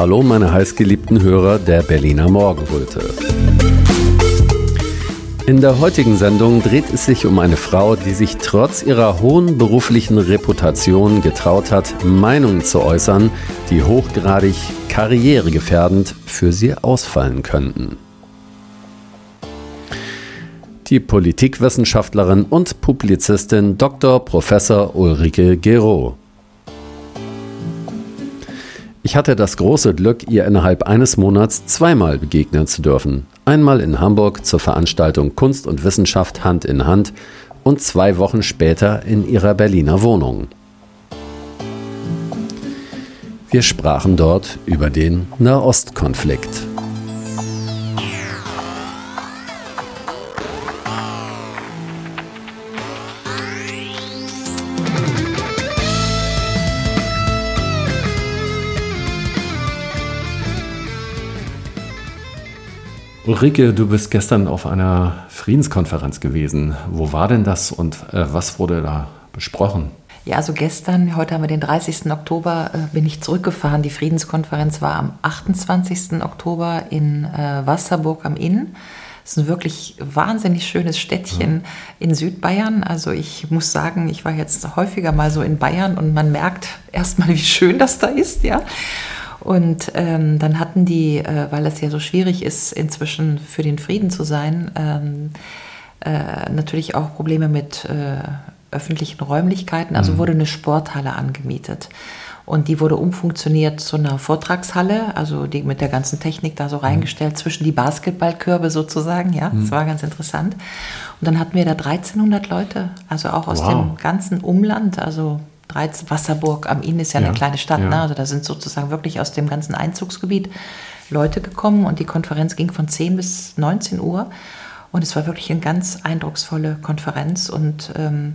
Hallo meine heißgeliebten Hörer der Berliner Morgenröte. In der heutigen Sendung dreht es sich um eine Frau, die sich trotz ihrer hohen beruflichen Reputation getraut hat, Meinungen zu äußern, die hochgradig karrieregefährdend für sie ausfallen könnten. Die Politikwissenschaftlerin und Publizistin Dr. Professor Ulrike Gero. Ich hatte das große Glück, ihr innerhalb eines Monats zweimal begegnen zu dürfen. Einmal in Hamburg zur Veranstaltung Kunst und Wissenschaft Hand in Hand und zwei Wochen später in ihrer Berliner Wohnung. Wir sprachen dort über den Nahostkonflikt. Ulrike, du bist gestern auf einer Friedenskonferenz gewesen. Wo war denn das und äh, was wurde da besprochen? Ja, also gestern, heute haben wir den 30. Oktober, äh, bin ich zurückgefahren. Die Friedenskonferenz war am 28. Oktober in äh, Wasserburg am Inn. Das ist ein wirklich wahnsinnig schönes Städtchen mhm. in Südbayern. Also ich muss sagen, ich war jetzt häufiger mal so in Bayern und man merkt erstmal, wie schön das da ist, ja. Und ähm, dann hatten die, äh, weil es ja so schwierig ist, inzwischen für den Frieden zu sein, ähm, äh, natürlich auch Probleme mit äh, öffentlichen Räumlichkeiten. Also mhm. wurde eine Sporthalle angemietet. Und die wurde umfunktioniert zu einer Vortragshalle, also die mit der ganzen Technik da so mhm. reingestellt, zwischen die Basketballkörbe sozusagen. Ja, mhm. das war ganz interessant. Und dann hatten wir da 1300 Leute, also auch aus wow. dem ganzen Umland, also 13, Wasserburg am Inn ist ja, ja eine kleine Stadt, ja. ne? also da sind sozusagen wirklich aus dem ganzen Einzugsgebiet Leute gekommen und die Konferenz ging von 10 bis 19 Uhr und es war wirklich eine ganz eindrucksvolle Konferenz und ähm,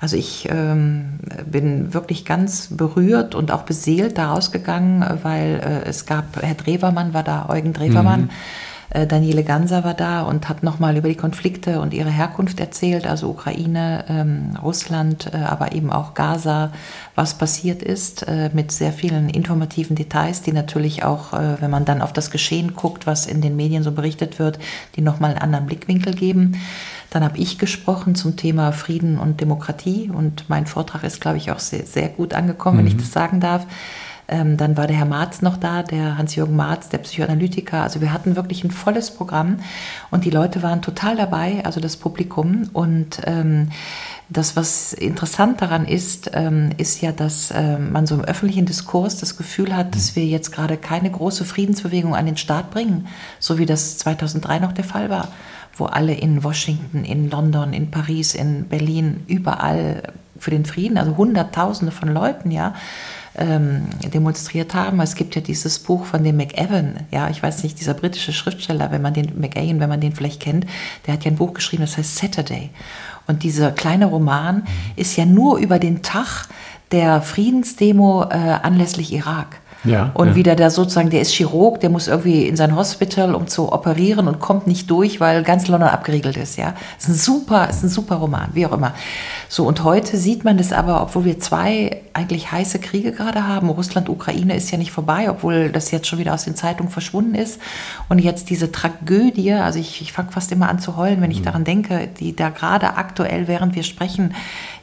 also ich ähm, bin wirklich ganz berührt und auch beseelt daraus gegangen, weil äh, es gab, Herr Drewermann war da, Eugen Drewermann, mhm Daniele Ganser war da und hat nochmal über die Konflikte und ihre Herkunft erzählt, also Ukraine, ähm, Russland, äh, aber eben auch Gaza, was passiert ist, äh, mit sehr vielen informativen Details, die natürlich auch, äh, wenn man dann auf das Geschehen guckt, was in den Medien so berichtet wird, die nochmal einen anderen Blickwinkel geben. Dann habe ich gesprochen zum Thema Frieden und Demokratie und mein Vortrag ist, glaube ich, auch sehr, sehr gut angekommen, mhm. wenn ich mhm. das sagen darf. Ähm, dann war der Herr Marz noch da, der Hans-Jürgen Marz, der Psychoanalytiker. Also wir hatten wirklich ein volles Programm und die Leute waren total dabei, also das Publikum. Und ähm, das, was interessant daran ist, ähm, ist ja, dass ähm, man so im öffentlichen Diskurs das Gefühl hat, dass wir jetzt gerade keine große Friedensbewegung an den Start bringen, so wie das 2003 noch der Fall war, wo alle in Washington, in London, in Paris, in Berlin, überall für den Frieden, also Hunderttausende von Leuten, ja, ähm, demonstriert haben. Es gibt ja dieses Buch von dem McEwan, ja, ich weiß nicht, dieser britische Schriftsteller, wenn man den McEwan, wenn man den vielleicht kennt, der hat ja ein Buch geschrieben, das heißt Saturday. Und dieser kleine Roman mhm. ist ja nur über den Tag der Friedensdemo äh, anlässlich Irak. Ja, und ja. wieder der sozusagen, der ist Chirurg, der muss irgendwie in sein Hospital, um zu operieren und kommt nicht durch, weil ganz London abgeriegelt ist. Ja, ist ein super, ist ein super Roman, wie auch immer. So und heute sieht man das aber, obwohl wir zwei eigentlich heiße Kriege gerade haben. Russland, Ukraine ist ja nicht vorbei, obwohl das jetzt schon wieder aus den Zeitungen verschwunden ist. Und jetzt diese Tragödie, also ich, ich fange fast immer an zu heulen, wenn ich mhm. daran denke, die da gerade aktuell, während wir sprechen,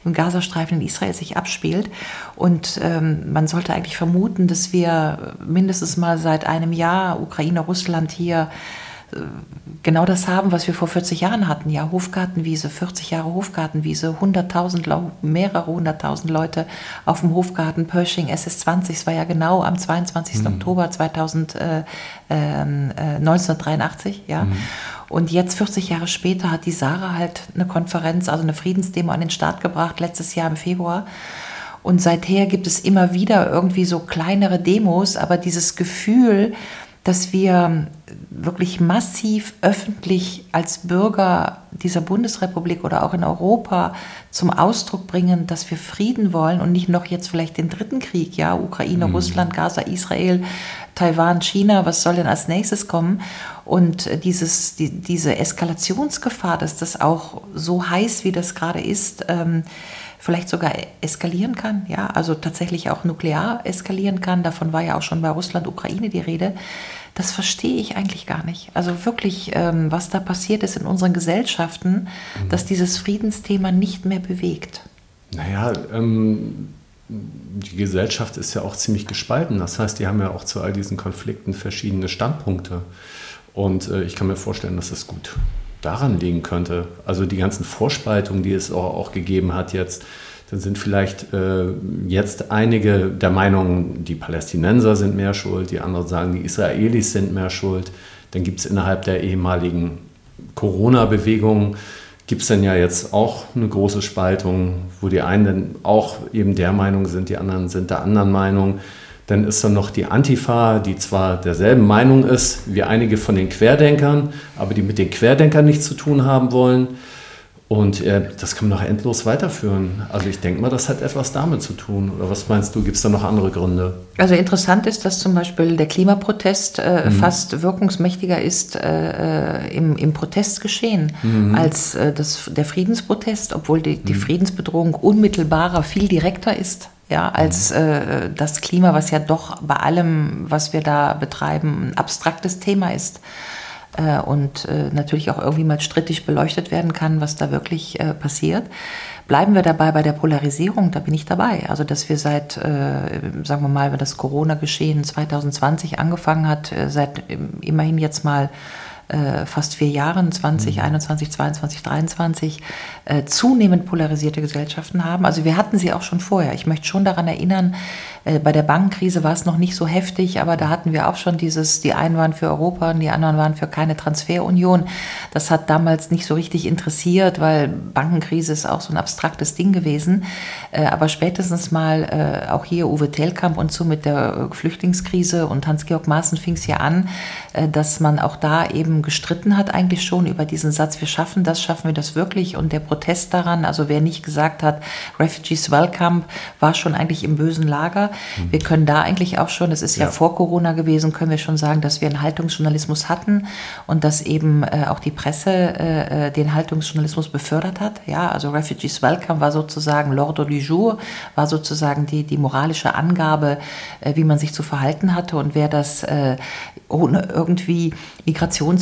im Gazastreifen in Israel sich abspielt. Und ähm, man sollte eigentlich vermuten, dass wir mindestens mal seit einem Jahr Ukraine, Russland hier genau das haben, was wir vor 40 Jahren hatten. Ja, Hofgartenwiese, 40 Jahre Hofgartenwiese, 100.000, mehrere hunderttausend Leute auf dem Hofgarten Pershing SS20. Es war ja genau am 22. Mhm. Oktober 2000, äh, äh, 1983. Ja. Mhm. Und jetzt, 40 Jahre später, hat die Sarah halt eine Konferenz, also eine Friedensdemo an den Start gebracht, letztes Jahr im Februar. Und seither gibt es immer wieder irgendwie so kleinere Demos, aber dieses Gefühl, dass wir wirklich massiv öffentlich als Bürger dieser Bundesrepublik oder auch in Europa zum Ausdruck bringen, dass wir Frieden wollen und nicht noch jetzt vielleicht den dritten Krieg, ja, Ukraine, mhm. Russland, Gaza, Israel, Taiwan, China, was soll denn als nächstes kommen? Und dieses, die, diese Eskalationsgefahr, dass das auch so heiß, wie das gerade ist, ähm, vielleicht sogar eskalieren kann, ja, also tatsächlich auch nuklear eskalieren kann. Davon war ja auch schon bei Russland, Ukraine die Rede. Das verstehe ich eigentlich gar nicht. Also wirklich, ähm, was da passiert ist in unseren Gesellschaften, mhm. dass dieses Friedensthema nicht mehr bewegt. Naja, ähm, die Gesellschaft ist ja auch ziemlich gespalten. Das heißt, die haben ja auch zu all diesen Konflikten verschiedene Standpunkte. Und äh, ich kann mir vorstellen, dass es gut daran liegen könnte. Also die ganzen Vorspaltungen, die es auch, auch gegeben hat jetzt, dann sind vielleicht äh, jetzt einige der Meinung, die Palästinenser sind mehr schuld, die anderen sagen, die Israelis sind mehr schuld. Dann gibt es innerhalb der ehemaligen Corona-Bewegung, gibt es dann ja jetzt auch eine große Spaltung, wo die einen dann auch eben der Meinung sind, die anderen sind der anderen Meinung. Dann ist dann noch die Antifa, die zwar derselben Meinung ist wie einige von den Querdenkern, aber die mit den Querdenkern nichts zu tun haben wollen. Und äh, das kann man noch endlos weiterführen. Also ich denke mal, das hat etwas damit zu tun. Oder was meinst du, gibt es da noch andere Gründe? Also interessant ist, dass zum Beispiel der Klimaprotest äh, mhm. fast wirkungsmächtiger ist äh, äh im, im Protestgeschehen mhm. als äh, das, der Friedensprotest, obwohl die, die mhm. Friedensbedrohung unmittelbarer, viel direkter ist ja, als mhm. äh, das Klima, was ja doch bei allem, was wir da betreiben, ein abstraktes Thema ist äh, und äh, natürlich auch irgendwie mal strittig beleuchtet werden kann, was da wirklich äh, passiert. Bleiben wir dabei bei der Polarisierung, da bin ich dabei. Also, dass wir seit, äh, sagen wir mal, wenn das Corona-Geschehen 2020 angefangen hat, äh, seit immerhin jetzt mal äh, fast vier Jahren, 2021, 22, 23, äh, zunehmend polarisierte Gesellschaften haben. Also wir hatten sie auch schon vorher. Ich möchte schon daran erinnern, äh, bei der Bankenkrise war es noch nicht so heftig, aber da hatten wir auch schon dieses, die einen waren für Europa und die anderen waren für keine Transferunion. Das hat damals nicht so richtig interessiert, weil Bankenkrise ist auch so ein abstraktes Ding gewesen. Äh, aber spätestens mal äh, auch hier Uwe Telkamp und so mit der Flüchtlingskrise und Hans-Georg Maaßen fing es ja an, dass man auch da eben gestritten hat eigentlich schon über diesen Satz, wir schaffen das, schaffen wir das wirklich und der Protest daran, also wer nicht gesagt hat, Refugees Welcome, war schon eigentlich im bösen Lager. Mhm. Wir können da eigentlich auch schon, das ist ja, ja, vor Corona gewesen, können wir schon sagen, dass wir einen Haltungsjournalismus hatten und dass eben äh, auch die Presse äh, äh den Haltungsjournalismus befördert hat. Ja, also Refugees Welcome war sozusagen l'ordre du jour, war sozusagen die, die moralische Angabe, äh, wie man sich zu verhalten hatte und wer das äh, ohne irgendwie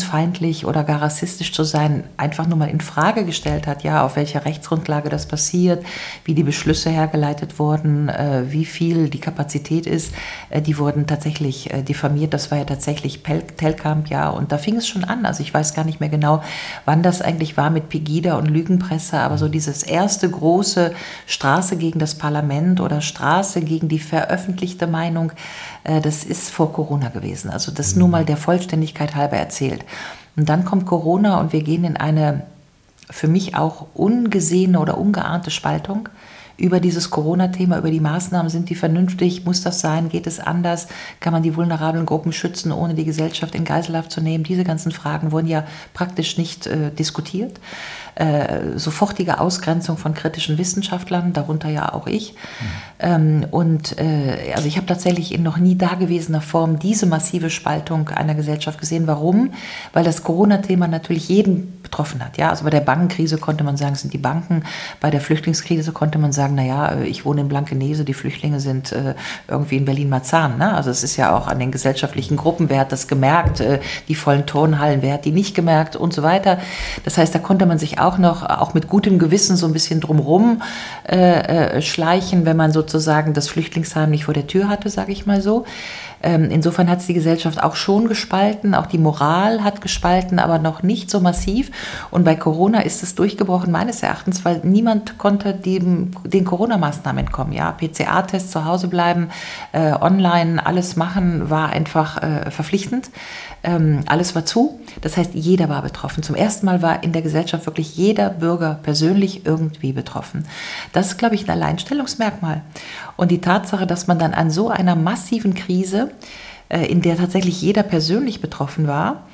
migrationsfeindlich oder gar rassistisch zu sein, einfach nur mal in Frage gestellt hat, ja, auf welcher Rechtsgrundlage das passiert, wie die Beschlüsse hergeleitet wurden, äh, wie viel die Kapazität ist, äh, die wurden tatsächlich äh, diffamiert. Das war ja tatsächlich Telkamp, ja, und da fing es schon an. Also ich weiß gar nicht mehr genau, wann das eigentlich war mit Pegida und Lügenpresse, aber so dieses erste große Straße gegen das Parlament oder Straße gegen die veröffentlichte Meinung, das ist vor Corona gewesen. Also das nur mal der Vollständigkeit halber erzählt. Und dann kommt Corona und wir gehen in eine für mich auch ungesehene oder ungeahnte Spaltung über dieses Corona-Thema, über die Maßnahmen. Sind die vernünftig? Muss das sein? Geht es anders? Kann man die vulnerablen Gruppen schützen, ohne die Gesellschaft in Geiselhaft zu nehmen? Diese ganzen Fragen wurden ja praktisch nicht äh, diskutiert. Äh, sofortige Ausgrenzung von kritischen Wissenschaftlern, darunter ja auch ich. Mhm. Ähm, und äh, also ich habe tatsächlich in noch nie dagewesener Form diese massive Spaltung einer Gesellschaft gesehen. Warum? Weil das Corona-Thema natürlich jeden betroffen hat. Ja, also bei der Bankenkrise konnte man sagen, es sind die Banken. Bei der Flüchtlingskrise konnte man sagen, naja, äh, ich wohne in Blankenese, die Flüchtlinge sind äh, irgendwie in Berlin-Marzahn. Ne? Also es ist ja auch an den gesellschaftlichen Gruppen, wer hat das gemerkt, äh, die vollen Turnhallen, wer hat die nicht gemerkt und so weiter. Das heißt, da konnte man sich auch noch, auch mit gutem Gewissen so ein bisschen drumrum äh, äh schleichen, wenn man sozusagen das Flüchtlingsheim nicht vor der Tür hatte, sage ich mal so. Ähm, insofern hat es die Gesellschaft auch schon gespalten, auch die Moral hat gespalten, aber noch nicht so massiv. Und bei Corona ist es durchgebrochen, meines Erachtens, weil niemand konnte dem, den Corona-Maßnahmen entkommen. Ja, PCA-Test zu Hause bleiben, äh, online alles machen, war einfach äh, verpflichtend. Ähm, alles war zu. Das heißt, jeder war betroffen. Zum ersten Mal war in der Gesellschaft wirklich jeder Bürger persönlich irgendwie betroffen. Das ist, glaube ich, ein Alleinstellungsmerkmal. Und die Tatsache, dass man dann an so einer massiven Krise, äh, in der tatsächlich jeder persönlich betroffen war,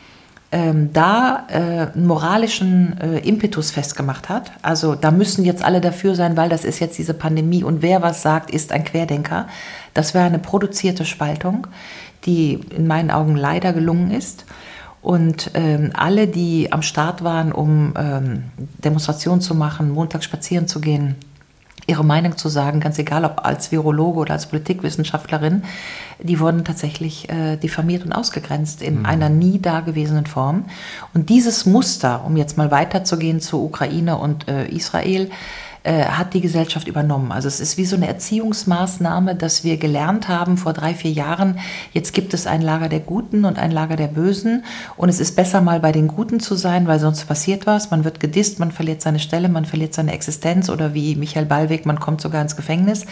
ähm, da äh, einen moralischen äh, Impetus festgemacht hat. Also da müssen jetzt alle dafür sein, weil das ist jetzt diese Pandemie und wer was sagt, ist ein Querdenker. Das wäre eine produzierte Spaltung, die in meinen Augen leider gelungen ist. Und ähm, alle, die am Start waren, um ähm, Demonstrationen zu machen, Montag spazieren zu gehen, ihre Meinung zu sagen, ganz egal ob als Virologe oder als Politikwissenschaftlerin, die wurden tatsächlich äh, diffamiert und ausgegrenzt in mhm. einer nie dagewesenen Form. Und dieses Muster, um jetzt mal weiterzugehen zu Ukraine und äh, Israel, äh, hat die Gesellschaft übernommen. Also es ist wie so eine Erziehungsmaßnahme, dass wir gelernt haben vor drei, vier Jahren, jetzt gibt es ein Lager der Guten und ein Lager der Bösen und es ist besser mal bei den Guten zu sein, weil sonst passiert was, man wird gedisst, man verliert seine Stelle, man verliert seine Existenz oder wie Michael Ballweg, man kommt sogar ins Gefängnis.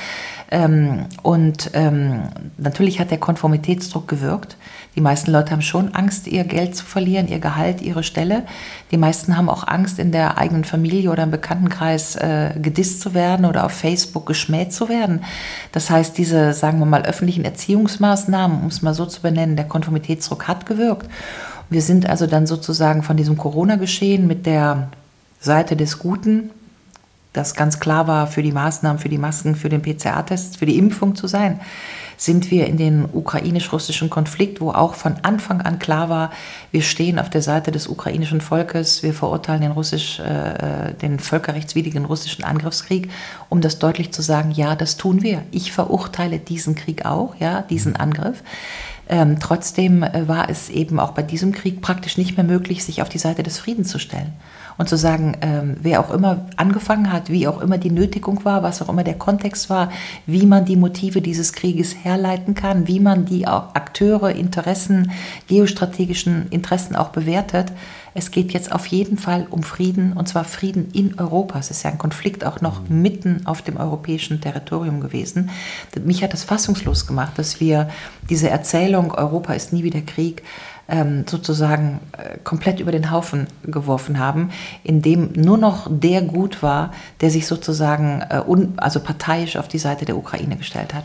Ähm, und ähm, natürlich hat der Konformitätsdruck gewirkt. Die meisten Leute haben schon Angst, ihr Geld zu verlieren, ihr Gehalt, ihre Stelle. Die meisten haben auch Angst, in der eigenen Familie oder im Bekanntenkreis äh, gedisst zu werden oder auf Facebook geschmäht zu werden. Das heißt, diese, sagen wir mal, öffentlichen Erziehungsmaßnahmen, um es mal so zu benennen, der Konformitätsdruck hat gewirkt. Wir sind also dann sozusagen von diesem Corona-Geschehen mit der Seite des Guten, das ganz klar war, für die Maßnahmen, für die Masken, für den PCR-Test, für die Impfung zu sein, sind wir in den ukrainisch-russischen Konflikt, wo auch von Anfang an klar war, wir stehen auf der Seite des ukrainischen Volkes, wir verurteilen den, russisch, äh, den völkerrechtswidrigen russischen Angriffskrieg, um das deutlich zu sagen, ja, das tun wir. Ich verurteile diesen Krieg auch, ja, diesen Angriff. Ähm, trotzdem äh, war es eben auch bei diesem Krieg praktisch nicht mehr möglich, sich auf die Seite des Friedens zu stellen und zu sagen, ähm, wer auch immer angefangen hat, wie auch immer die Nötigung war, was auch immer der Kontext war, wie man die Motive dieses Krieges herleiten kann, wie man die Akteure, Interessen, geostrategischen Interessen auch bewertet. Es geht jetzt auf jeden Fall um Frieden, und zwar Frieden in Europa. Es ist ja ein Konflikt auch noch mhm. mitten auf dem europäischen Territorium gewesen. Mich hat das fassungslos gemacht, dass wir diese Erzählung, Europa ist nie wieder Krieg, ähm, sozusagen äh, komplett über den Haufen geworfen haben, in dem nur noch der gut war, der sich sozusagen äh, also parteiisch auf die Seite der Ukraine gestellt hat.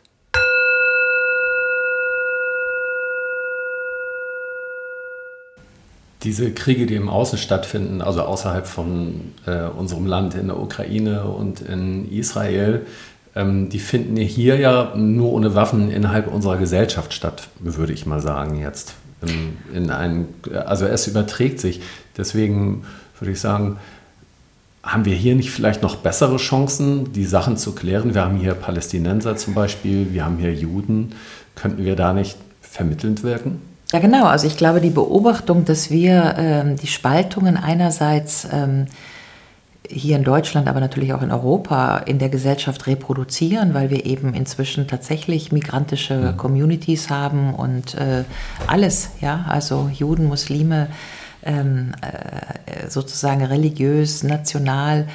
Diese Kriege, die im Außen stattfinden, also außerhalb von äh, unserem Land in der Ukraine und in Israel, ähm, die finden hier ja nur ohne Waffen innerhalb unserer Gesellschaft statt, würde ich mal sagen jetzt. In, in ein, also es überträgt sich. Deswegen würde ich sagen, haben wir hier nicht vielleicht noch bessere Chancen, die Sachen zu klären? Wir haben hier Palästinenser zum Beispiel, wir haben hier Juden. Könnten wir da nicht vermittelnd wirken? Ja, genau. Also ich glaube, die Beobachtung, dass wir ähm, die Spaltungen einerseits ähm, hier in Deutschland, aber natürlich auch in Europa in der Gesellschaft reproduzieren, weil wir eben inzwischen tatsächlich migrantische ja. Communities haben und äh, alles, ja, also Juden, Muslime, ähm, äh, sozusagen religiös, national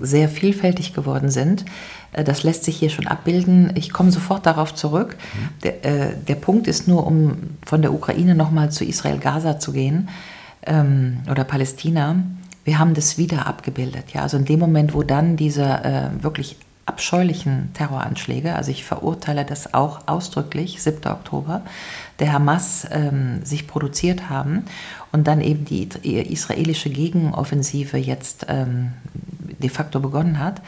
sehr vielfältig geworden sind. Äh, das lässt sich hier schon abbilden. Ich komme sofort darauf zurück. Mhm. Der, äh, der, Punkt ist nur, um von der Ukraine nochmal zu Israel-Gaza zu gehen ähm, oder Palästina wir haben das wieder abgebildet. Ja? Also in dem Moment, wo dann diese äh, wirklich abscheulichen Terroranschläge, also ich verurteile das auch ausdrücklich, 7. Oktober, der Hamas ähm, sich produziert haben und dann eben die israelische Gegenoffensive jetzt ähm, de facto begonnen hat,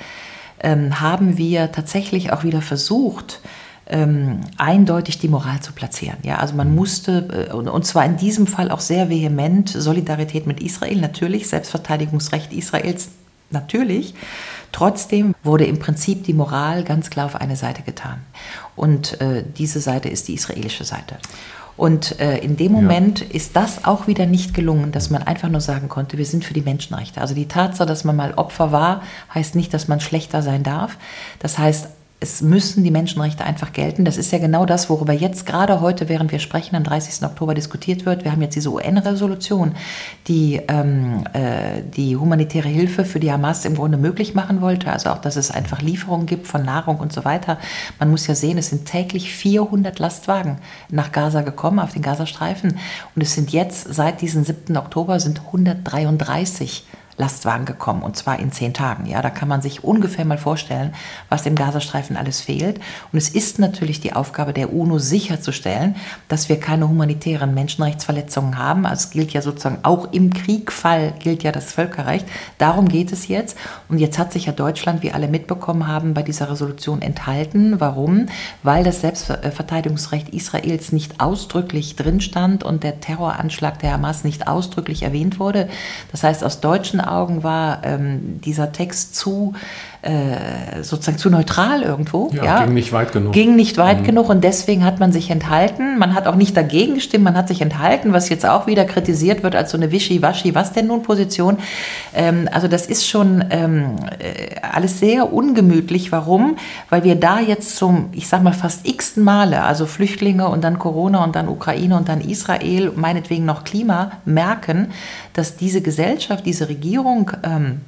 ähm, haben wir tatsächlich auch wieder versucht, ähm, eindeutig die Moral zu platzieren. Ja, also man musste, äh, und zwar in diesem Fall auch sehr vehement, Solidarität mit Israel natürlich, Selbstverteidigungsrecht Israels natürlich. Trotzdem wurde im Prinzip die Moral ganz klar auf eine Seite getan. Und äh, diese Seite ist die israelische Seite. Und äh, in dem Moment ja. ist das auch wieder nicht gelungen, dass man einfach nur sagen konnte, wir sind für die Menschenrechte. Also die Tatsache, dass man mal Opfer war, heißt nicht, dass man schlechter sein darf. Das heißt, es müssen die Menschenrechte einfach gelten. Das ist ja genau das, worüber jetzt gerade heute, während wir sprechen, am 30. Oktober diskutiert wird. Wir haben jetzt diese UN-Resolution, die ähm, äh, die humanitäre Hilfe für die Hamas im Grunde möglich machen wollte. Also auch, dass es einfach Lieferungen gibt von Nahrung und so weiter. Man muss ja sehen, es sind täglich 400 Lastwagen nach Gaza gekommen, auf den Gazastreifen. Und es sind jetzt, seit diesem 7. Oktober, sind 133 Lastwagen gekommen und zwar in zehn Tagen. Ja, da kann man sich ungefähr mal vorstellen, was im Gazastreifen alles fehlt. Und es ist natürlich die Aufgabe der UNO sicherzustellen, dass wir keine humanitären Menschenrechtsverletzungen haben. Also es gilt ja sozusagen auch im Kriegfall gilt ja das Völkerrecht. Darum geht es jetzt. Und jetzt hat sich ja Deutschland, wie alle mitbekommen haben, bei dieser Resolution enthalten. Warum? Weil das Selbstverteidigungsrecht Israels nicht ausdrücklich drin stand und der Terroranschlag der Hamas nicht ausdrücklich erwähnt wurde. Das heißt, aus deutschen Augen war ähm, dieser Text zu äh, sozusagen zu neutral irgendwo. Ja, ja, ging nicht weit genug. Ging nicht weit mhm. genug und deswegen hat man sich enthalten. Man hat auch nicht dagegen gestimmt, man hat sich enthalten, was jetzt auch wieder kritisiert wird als so eine Wischi-Waschi, was denn nun Position. Ähm, also das ist schon ähm, äh, alles sehr ungemütlich. Warum? Weil wir da jetzt zum, ich sag mal, fast x-ten Male, also Flüchtlinge und dann Corona und dann Ukraine und dann Israel, meinetwegen noch Klima, merken, dass diese Gesellschaft, diese Regierung, ähm,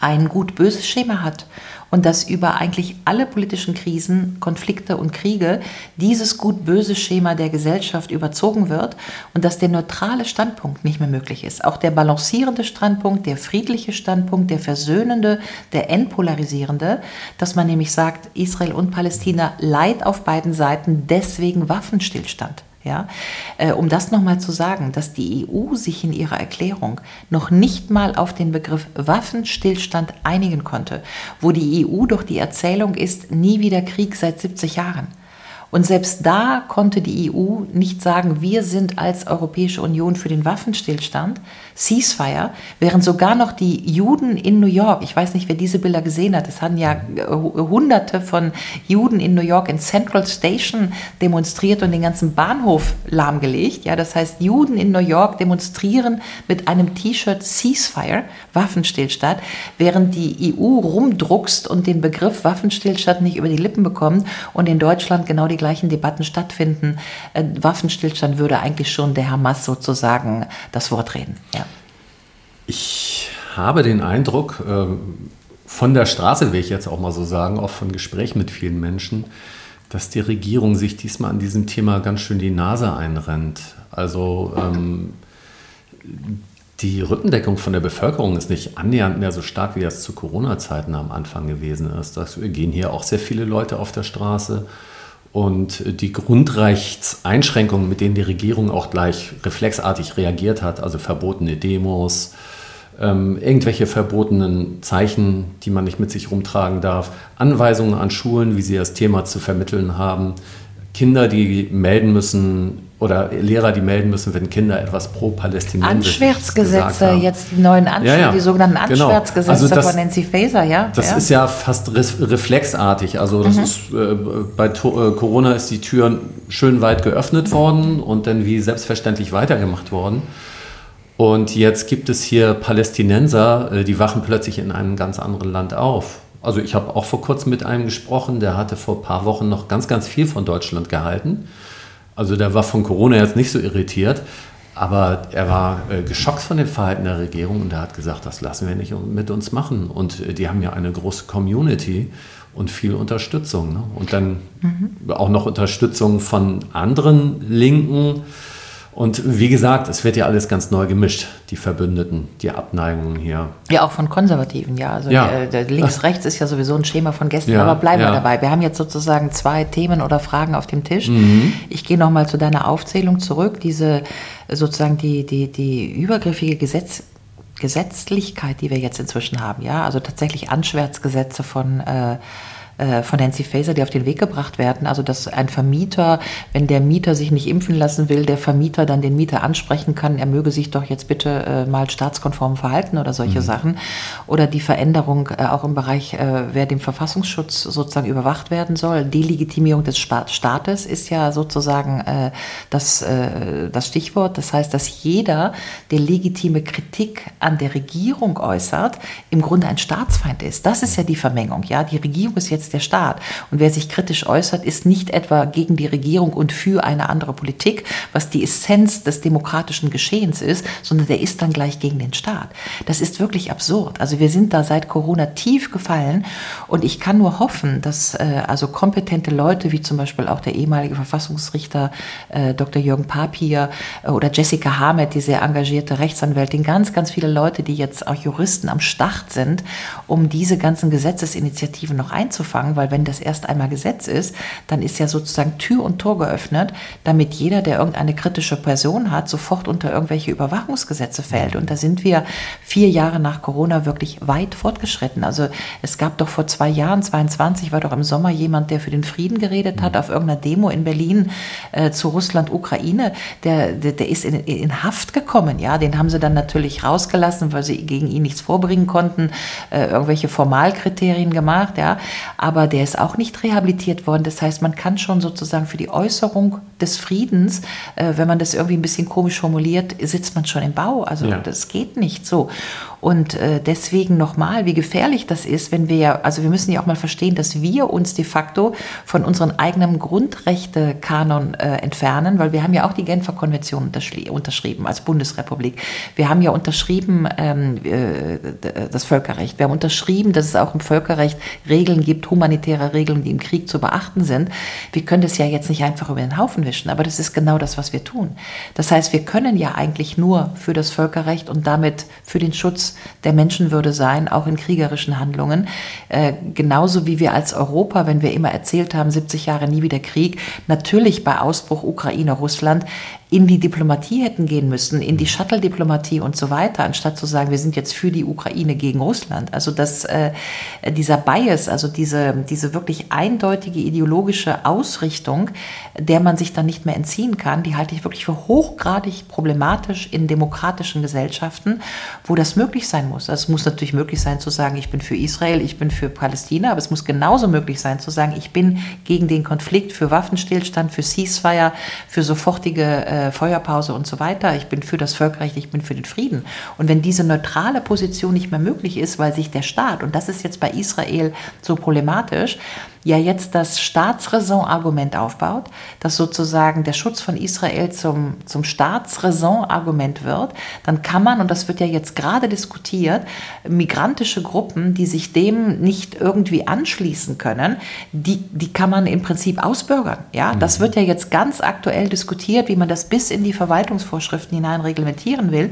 ein gut-böses Schema hat und dass über eigentlich alle politischen Krisen, Konflikte und Kriege dieses gut-böse Schema der Gesellschaft überzogen wird und dass der neutrale Standpunkt nicht mehr möglich ist. Auch der balancierende Standpunkt, der friedliche Standpunkt, der versöhnende, der entpolarisierende, dass man nämlich sagt, Israel und Palästina leid auf beiden Seiten, deswegen Waffenstillstand. Ja? Äh, um das nochmal zu sagen, dass die EU sich in ihrer Erklärung noch nicht mal auf den Begriff Waffenstillstand einigen konnte, wo die EU doch die Erzählung ist, nie wieder Krieg seit 70 Jahren. Und selbst da konnte die EU nicht sagen, wir sind als Europäische Union für den Waffenstillstand, Ceasefire, während sogar noch die Juden in New York, ich weiß nicht, wer diese Bilder gesehen hat, es hatten ja äh, hunderte von Juden in New York in Central Station demonstriert und den ganzen Bahnhof lahmgelegt. Ja, das heißt, Juden in New York demonstrieren mit einem T-Shirt Ceasefire, Waffenstillstand, während die EU rumdruckst und den Begriff Waffenstillstand nicht über die Lippen bekommt und in Deutschland genau die gleichen Debatten stattfinden. Äh, Waffenstillstand würde eigentlich schon der Hamas sozusagen das Wort reden. Ja. Ich habe den Eindruck, äh, von der Straße will ich jetzt auch mal so sagen, auch von Gesprächen mit vielen Menschen, dass die Regierung sich diesmal an diesem Thema ganz schön die Nase einrennt. Also ähm, die Rückendeckung von der Bevölkerung ist nicht annähernd mehr so stark, wie das zu Corona-Zeiten am Anfang gewesen ist. Da gehen hier auch sehr viele Leute auf der Straße. Und die Grundrechtseinschränkungen, mit denen die Regierung auch gleich reflexartig reagiert hat, also verbotene Demos, ähm, irgendwelche verbotenen Zeichen, die man nicht mit sich rumtragen darf, Anweisungen an Schulen, wie sie das Thema zu vermitteln haben, Kinder, die melden müssen oder Lehrer, die melden müssen, wenn Kinder etwas pro Palästinensisch Anschwärzgesetze, jetzt die neuen Anschwärz, ja, ja. die sogenannten Anschwärzgesetze genau. also das, von Nancy Faeser, ja. Das ja. ist ja fast reflexartig. Also mhm. ist äh, bei äh, Corona ist die Tür schön weit geöffnet worden und dann wie selbstverständlich weitergemacht worden. Und jetzt gibt es hier Palästinenser, äh, die wachen plötzlich in einem ganz anderen Land auf. Also ich habe auch vor kurzem mit einem gesprochen, der hatte vor ein paar Wochen noch ganz, ganz viel von Deutschland gehalten also der war von Corona jetzt nicht so irritiert, aber er war äh, geschockt von dem Verhalten der Regierung und er hat gesagt, das lassen wir nicht mit uns machen. Und äh, die haben ja eine große Community und viel Unterstützung. Ne? Und dann mhm. auch noch Unterstützung von anderen Linken und wie gesagt, es wird ja alles ganz neu gemischt, die Verbündeten, die Abneigungen hier. Ja, auch von Konservativen, ja. Also ja. links-rechts ist ja sowieso ein Schema von gestern, ja, aber bleiben ja. wir dabei. Wir haben jetzt sozusagen zwei Themen oder Fragen auf dem Tisch. Mhm. Ich gehe nochmal zu deiner Aufzählung zurück. Diese sozusagen die, die, die übergriffige Gesetz, Gesetzlichkeit, die wir jetzt inzwischen haben, ja, also tatsächlich Anschwärzgesetze von äh, äh, von Nancy Faeser, die auf den Weg gebracht werden. Also dass ein Vermieter, wenn der Mieter sich nicht impfen lassen will, der Vermieter dann den Mieter ansprechen kann, er möge sich doch jetzt bitte äh, mal staatskonform verhalten oder solche mhm. Sachen. Oder die Veränderung äh, auch im Bereich, äh, wer dem Verfassungsschutz sozusagen überwacht werden soll. Delegitimierung des Staates ist ja sozusagen äh, das, das Stichwort. Das heißt, dass jeder, der legitime Kritik an der Regierung äußert, im Grunde ein Staatsfeind ist. Das ist ja die Vermengung. Ja, die Regierung ist jetzt jetzt der Staat. Und wer sich kritisch äußert, ist nicht etwa gegen die Regierung und für eine andere Politik, was die Essenz des demokratischen Geschehens ist, sondern der ist dann gleich gegen den Staat. Das ist wirklich absurd. Also wir sind da seit Corona tief gefallen und ich kann nur hoffen, dass äh, also kompetente Leute wie zum Beispiel auch der ehemalige Verfassungsrichter äh, Dr. Jürgen Papier äh, oder Jessica Hamed, die sehr engagierte Rechtsanwältin, ganz, ganz viele Leute, die jetzt auch Juristen am Start sind, um diese ganzen Gesetzesinitiativen noch einzufangen, weil wenn das erst einmal Gesetz ist, dann ist ja sozusagen Tür und Tor geöffnet, damit jeder, der irgendeine kritische Person hat, sofort unter irgendwelche Überwachungsgesetze fällt. Und da sind wir vier Jahre nach Corona wirklich weit fortgeschritten. Also es gab doch vor zwei Jahren, 22, war doch im Sommer jemand, der für den Frieden geredet hat, auf irgendeiner Demo in Berlin äh, zu Russland, Ukraine. Der, der, der ist in, in Haft gekommen. Ja, den haben sie dann natürlich rausgelassen, weil sie gegen ihn nichts vorbringen konnten, äh, irgendwelche Formalkriterien gemacht. Ja, aber der ist auch nicht rehabilitiert worden. Das heißt, man kann schon sozusagen für die Äußerung des Friedens, äh, wenn man das irgendwie ein bisschen komisch formuliert, sitzt man schon im Bau. Also ja. das geht nicht so. Und äh, deswegen nochmal, wie gefährlich das ist, wenn wir, also wir müssen ja auch mal verstehen, dass wir uns de facto von unserem eigenen Grundrechtekanon äh, entfernen, weil wir haben ja auch die Genfer Konvention unterschrieben als Bundesrepublik. Wir haben ja unterschrieben ähm, äh, das Völkerrecht. Wir haben unterschrieben, dass es auch im Völkerrecht Regeln gibt, humanitäre Regeln, die im Krieg zu beachten sind. Wir können das ja jetzt nicht einfach über den Haufen wischen, aber das ist genau das, was wir tun. Das heißt, wir können ja eigentlich nur für das Völkerrecht und damit für den Schutz der Menschenwürde sein, auch in kriegerischen Handlungen. Äh, genauso wie wir als Europa, wenn wir immer erzählt haben, 70 Jahre nie wieder Krieg, natürlich bei Ausbruch Ukraine, Russland in die Diplomatie hätten gehen müssen, in die Shuttle-Diplomatie und so weiter, anstatt zu sagen, wir sind jetzt für die Ukraine gegen Russland. Also dass äh, dieser Bias, also diese, diese wirklich eindeutige ideologische Ausrichtung, der man sich dann nicht mehr entziehen kann, die halte ich wirklich für hochgradig problematisch in demokratischen Gesellschaften, wo das möglich sein muss. Also es muss natürlich möglich sein zu sagen, ich bin für Israel, ich bin für Palästina, aber es muss genauso möglich sein zu sagen, ich bin gegen den Konflikt, für Waffenstillstand, für Ceasefire, für sofortige äh, äh, Feuerpause und so weiter. Ich bin für das Völkerrecht, ich bin für den Frieden. Und wenn diese neutrale Position nicht mehr möglich ist, weil sich der Staat, und das ist jetzt bei Israel so problematisch, ja jetzt das Staatsräson-Argument aufbaut, dass sozusagen der Schutz von Israel zum, zum Staatsräson-Argument wird, dann kann man, und das wird ja jetzt gerade diskutiert, migrantische Gruppen, die sich dem nicht irgendwie anschließen können, die, die kann man im Prinzip ausbürgern. Ja? Das mhm. wird ja jetzt ganz aktuell diskutiert, wie man das bis in die Verwaltungsvorschriften hinein reglementieren will.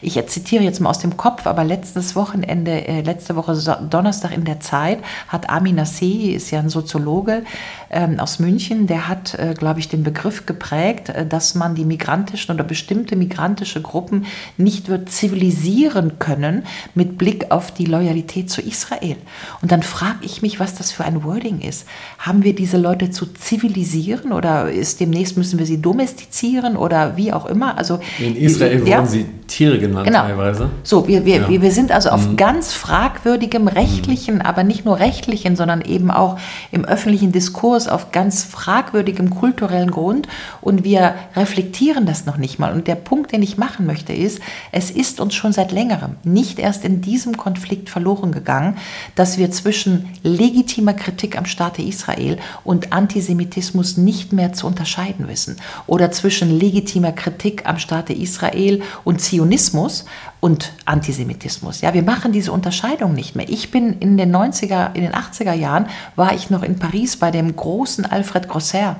Ich zitiere jetzt mal aus dem Kopf, aber letztes Wochenende, äh, letzte Woche Donnerstag in der Zeit hat Amin Nasseh, ist ja ein Soziologe ähm, aus München, der hat, äh, glaube ich, den Begriff geprägt, äh, dass man die migrantischen oder bestimmte migrantische Gruppen nicht wird zivilisieren können mit Blick auf die Loyalität zu Israel. Und dann frage ich mich, was das für ein Wording ist. Haben wir diese Leute zu zivilisieren oder ist demnächst müssen wir sie domestizieren oder wie auch immer? Also in Israel ja, wurden sie Tiere genannt genau. teilweise. So, wir, wir, ja. wir sind also auf mhm. ganz fragwürdigem rechtlichen, mhm. aber nicht nur rechtlichen, sondern eben auch im öffentlichen Diskurs auf ganz fragwürdigem kulturellen Grund und wir reflektieren das noch nicht mal. Und der Punkt, den ich machen möchte, ist, es ist uns schon seit längerem, nicht erst in diesem Konflikt verloren gegangen, dass wir zwischen legitimer Kritik am Staate Israel und Antisemitismus nicht mehr zu unterscheiden wissen oder zwischen legitimer Kritik am Staate Israel und Zionismus und Antisemitismus. Ja, wir machen diese Unterscheidung nicht mehr. Ich bin in den 90er, in den 80er Jahren war ich noch in Paris bei dem großen Alfred Grosser.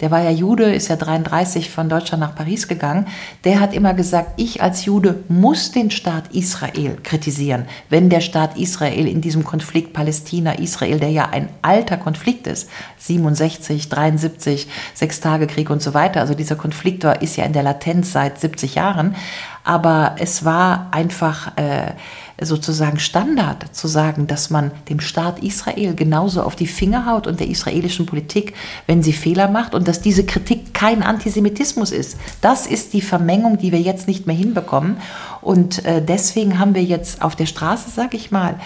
Der war ja Jude, ist ja 33 von Deutschland nach Paris gegangen. Der hat immer gesagt, ich als Jude muss den Staat Israel kritisieren, wenn der Staat Israel in diesem Konflikt Palästina-Israel, der ja ein alter Konflikt ist, 67, 73, Sechstagekrieg und so weiter. Also dieser Konflikt ist ja in der Latenz seit 70 Jahren aber es war einfach äh, sozusagen Standard zu sagen, dass man dem Staat Israel genauso auf die Finger haut und der israelischen Politik, wenn sie Fehler macht und dass diese Kritik kein Antisemitismus ist. Das ist die Vermengung, die wir jetzt nicht mehr hinbekommen. Und äh, deswegen haben wir jetzt auf der Straße, sag ich mal,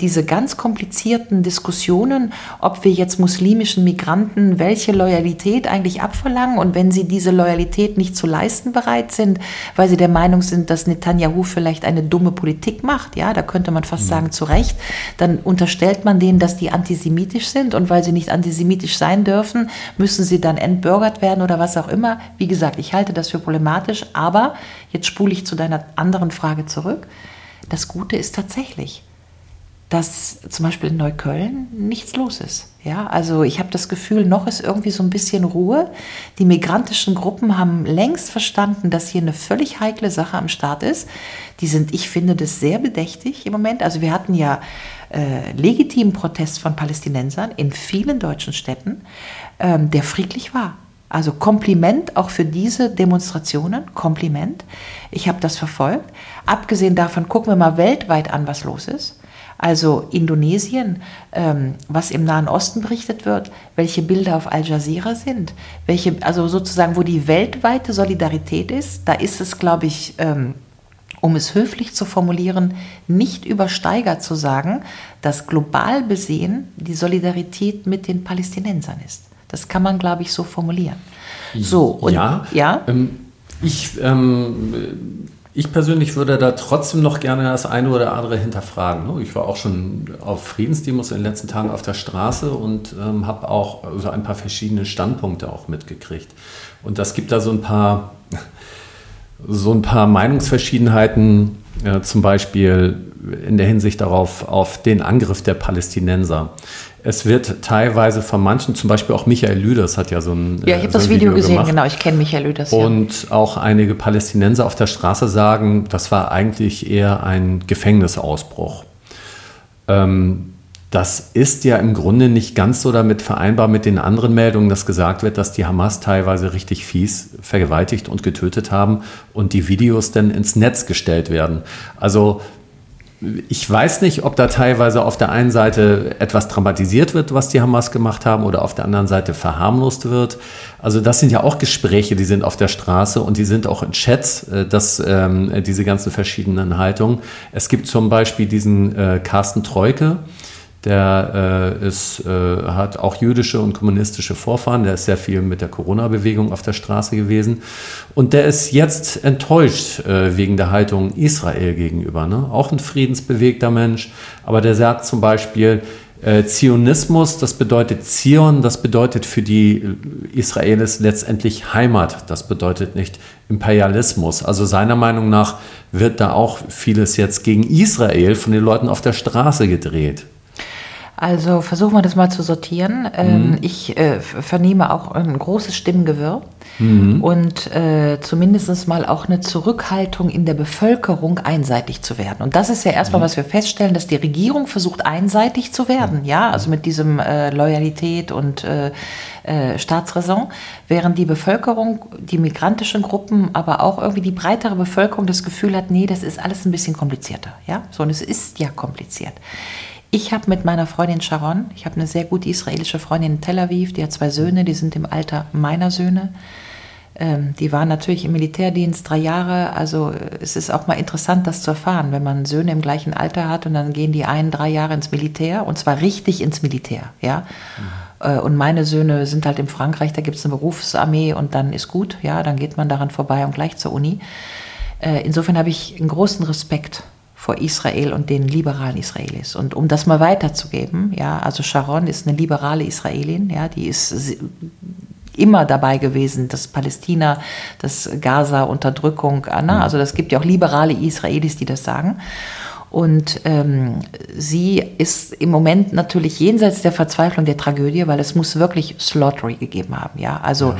diese ganz komplizierten Diskussionen, ob wir jetzt muslimischen Migranten welche Loyalität eigentlich abverlangen und wenn sie diese Loyalität nicht zu leisten bereit sind, weil sie der Meinung sind, dass Netanyahu vielleicht eine dumme Politik macht, ja, da könnte man fast mhm. sagen zu Recht, dann unterstellt man denen, dass die antisemitisch sind und weil sie nicht antisemitisch sein dürfen, müssen sie dann entbürgert werden oder was auch immer. Wie gesagt, ich halte das für problematisch, aber jetzt spule ich zu deiner anderen Frage zurück. Das Gute ist tatsächlich, dass zum Beispiel in Neukölln nichts los ist. Ja, also ich habe das Gefühl, noch ist irgendwie so ein bisschen Ruhe. Die migrantischen Gruppen haben längst verstanden, dass hier eine völlig heikle Sache am Start ist. Die sind, ich finde das sehr bedächtig im Moment. Also wir hatten ja äh, legitimen Protest von Palästinensern in vielen deutschen Städten, ähm, der friedlich war. Also Kompliment auch für diese Demonstrationen, Kompliment. Ich habe das verfolgt. Abgesehen davon gucken wir mal weltweit an, was los ist. Also Indonesien, ähm, was im Nahen Osten berichtet wird, welche Bilder auf Al Jazeera sind, welche, also sozusagen, wo die weltweite Solidarität ist, da ist es, glaube ich, ähm, um es höflich zu formulieren, nicht übersteigert zu sagen, dass global besehen die Solidarität mit den Palästinensern ist. Das kann man, glaube ich, so formulieren. So, und, ja. ja? Ähm, ich, ähm, ich persönlich würde da trotzdem noch gerne das eine oder andere hinterfragen. Ne? Ich war auch schon auf Friedensdemos in den letzten Tagen auf der Straße und ähm, habe auch so ein paar verschiedene Standpunkte auch mitgekriegt. Und das gibt da so ein paar, so ein paar Meinungsverschiedenheiten, äh, zum Beispiel in der Hinsicht darauf, auf den Angriff der Palästinenser. Es wird teilweise von manchen, zum Beispiel auch Michael Lüders hat ja so ein Ja, ich habe so das Video, Video gesehen, gemacht. genau, ich kenne Michael Lüders. Und ja. auch einige Palästinenser auf der Straße sagen, das war eigentlich eher ein Gefängnisausbruch. Ähm, das ist ja im Grunde nicht ganz so damit vereinbar mit den anderen Meldungen, dass gesagt wird, dass die Hamas teilweise richtig fies vergewaltigt und getötet haben und die Videos dann ins Netz gestellt werden. Also ich weiß nicht, ob da teilweise auf der einen Seite etwas dramatisiert wird, was die Hamas gemacht haben, oder auf der anderen Seite verharmlost wird. Also das sind ja auch Gespräche, die sind auf der Straße und die sind auch in Chats, äh, dass ähm, diese ganzen verschiedenen Haltungen. Es gibt zum Beispiel diesen äh, Carsten Treuke, der äh, ist, äh, hat auch jüdische und kommunistische Vorfahren. Der ist sehr viel mit der Corona-Bewegung auf der Straße gewesen. Und der ist jetzt enttäuscht äh, wegen der Haltung Israel gegenüber. Ne? Auch ein friedensbewegter Mensch. Aber der sagt zum Beispiel, äh, Zionismus, das bedeutet Zion, das bedeutet für die Israelis letztendlich Heimat, das bedeutet nicht Imperialismus. Also seiner Meinung nach wird da auch vieles jetzt gegen Israel von den Leuten auf der Straße gedreht. Also versuchen wir das mal zu sortieren. Ähm, mhm. Ich äh, vernehme auch ein großes Stimmengewirr mhm. und äh, zumindest mal auch eine Zurückhaltung in der Bevölkerung einseitig zu werden. Und das ist ja erstmal, mhm. was wir feststellen, dass die Regierung versucht einseitig zu werden, ja, also mit diesem äh, Loyalität und äh, äh, Staatsräson, während die Bevölkerung, die migrantischen Gruppen, aber auch irgendwie die breitere Bevölkerung das Gefühl hat, nee, das ist alles ein bisschen komplizierter, ja, so und es ist ja kompliziert. Ich habe mit meiner Freundin Sharon, ich habe eine sehr gute israelische Freundin in Tel Aviv, die hat zwei Söhne, die sind im Alter meiner Söhne. Ähm, die waren natürlich im Militärdienst drei Jahre. Also es ist auch mal interessant, das zu erfahren, wenn man Söhne im gleichen Alter hat und dann gehen die einen drei Jahre ins Militär und zwar richtig ins Militär. Ja? Mhm. Und meine Söhne sind halt in Frankreich, da gibt es eine Berufsarmee und dann ist gut, ja, dann geht man daran vorbei und gleich zur Uni. Äh, insofern habe ich einen großen Respekt vor Israel und den liberalen Israelis. Und um das mal weiterzugeben, ja, also Sharon ist eine liberale Israelin, ja, die ist immer dabei gewesen, dass Palästina, dass Gaza Unterdrückung, na, mhm. also das gibt ja auch liberale Israelis, die das sagen. Und ähm, sie ist im Moment natürlich jenseits der Verzweiflung der Tragödie, weil es muss wirklich Slaughtery gegeben haben. Ja, also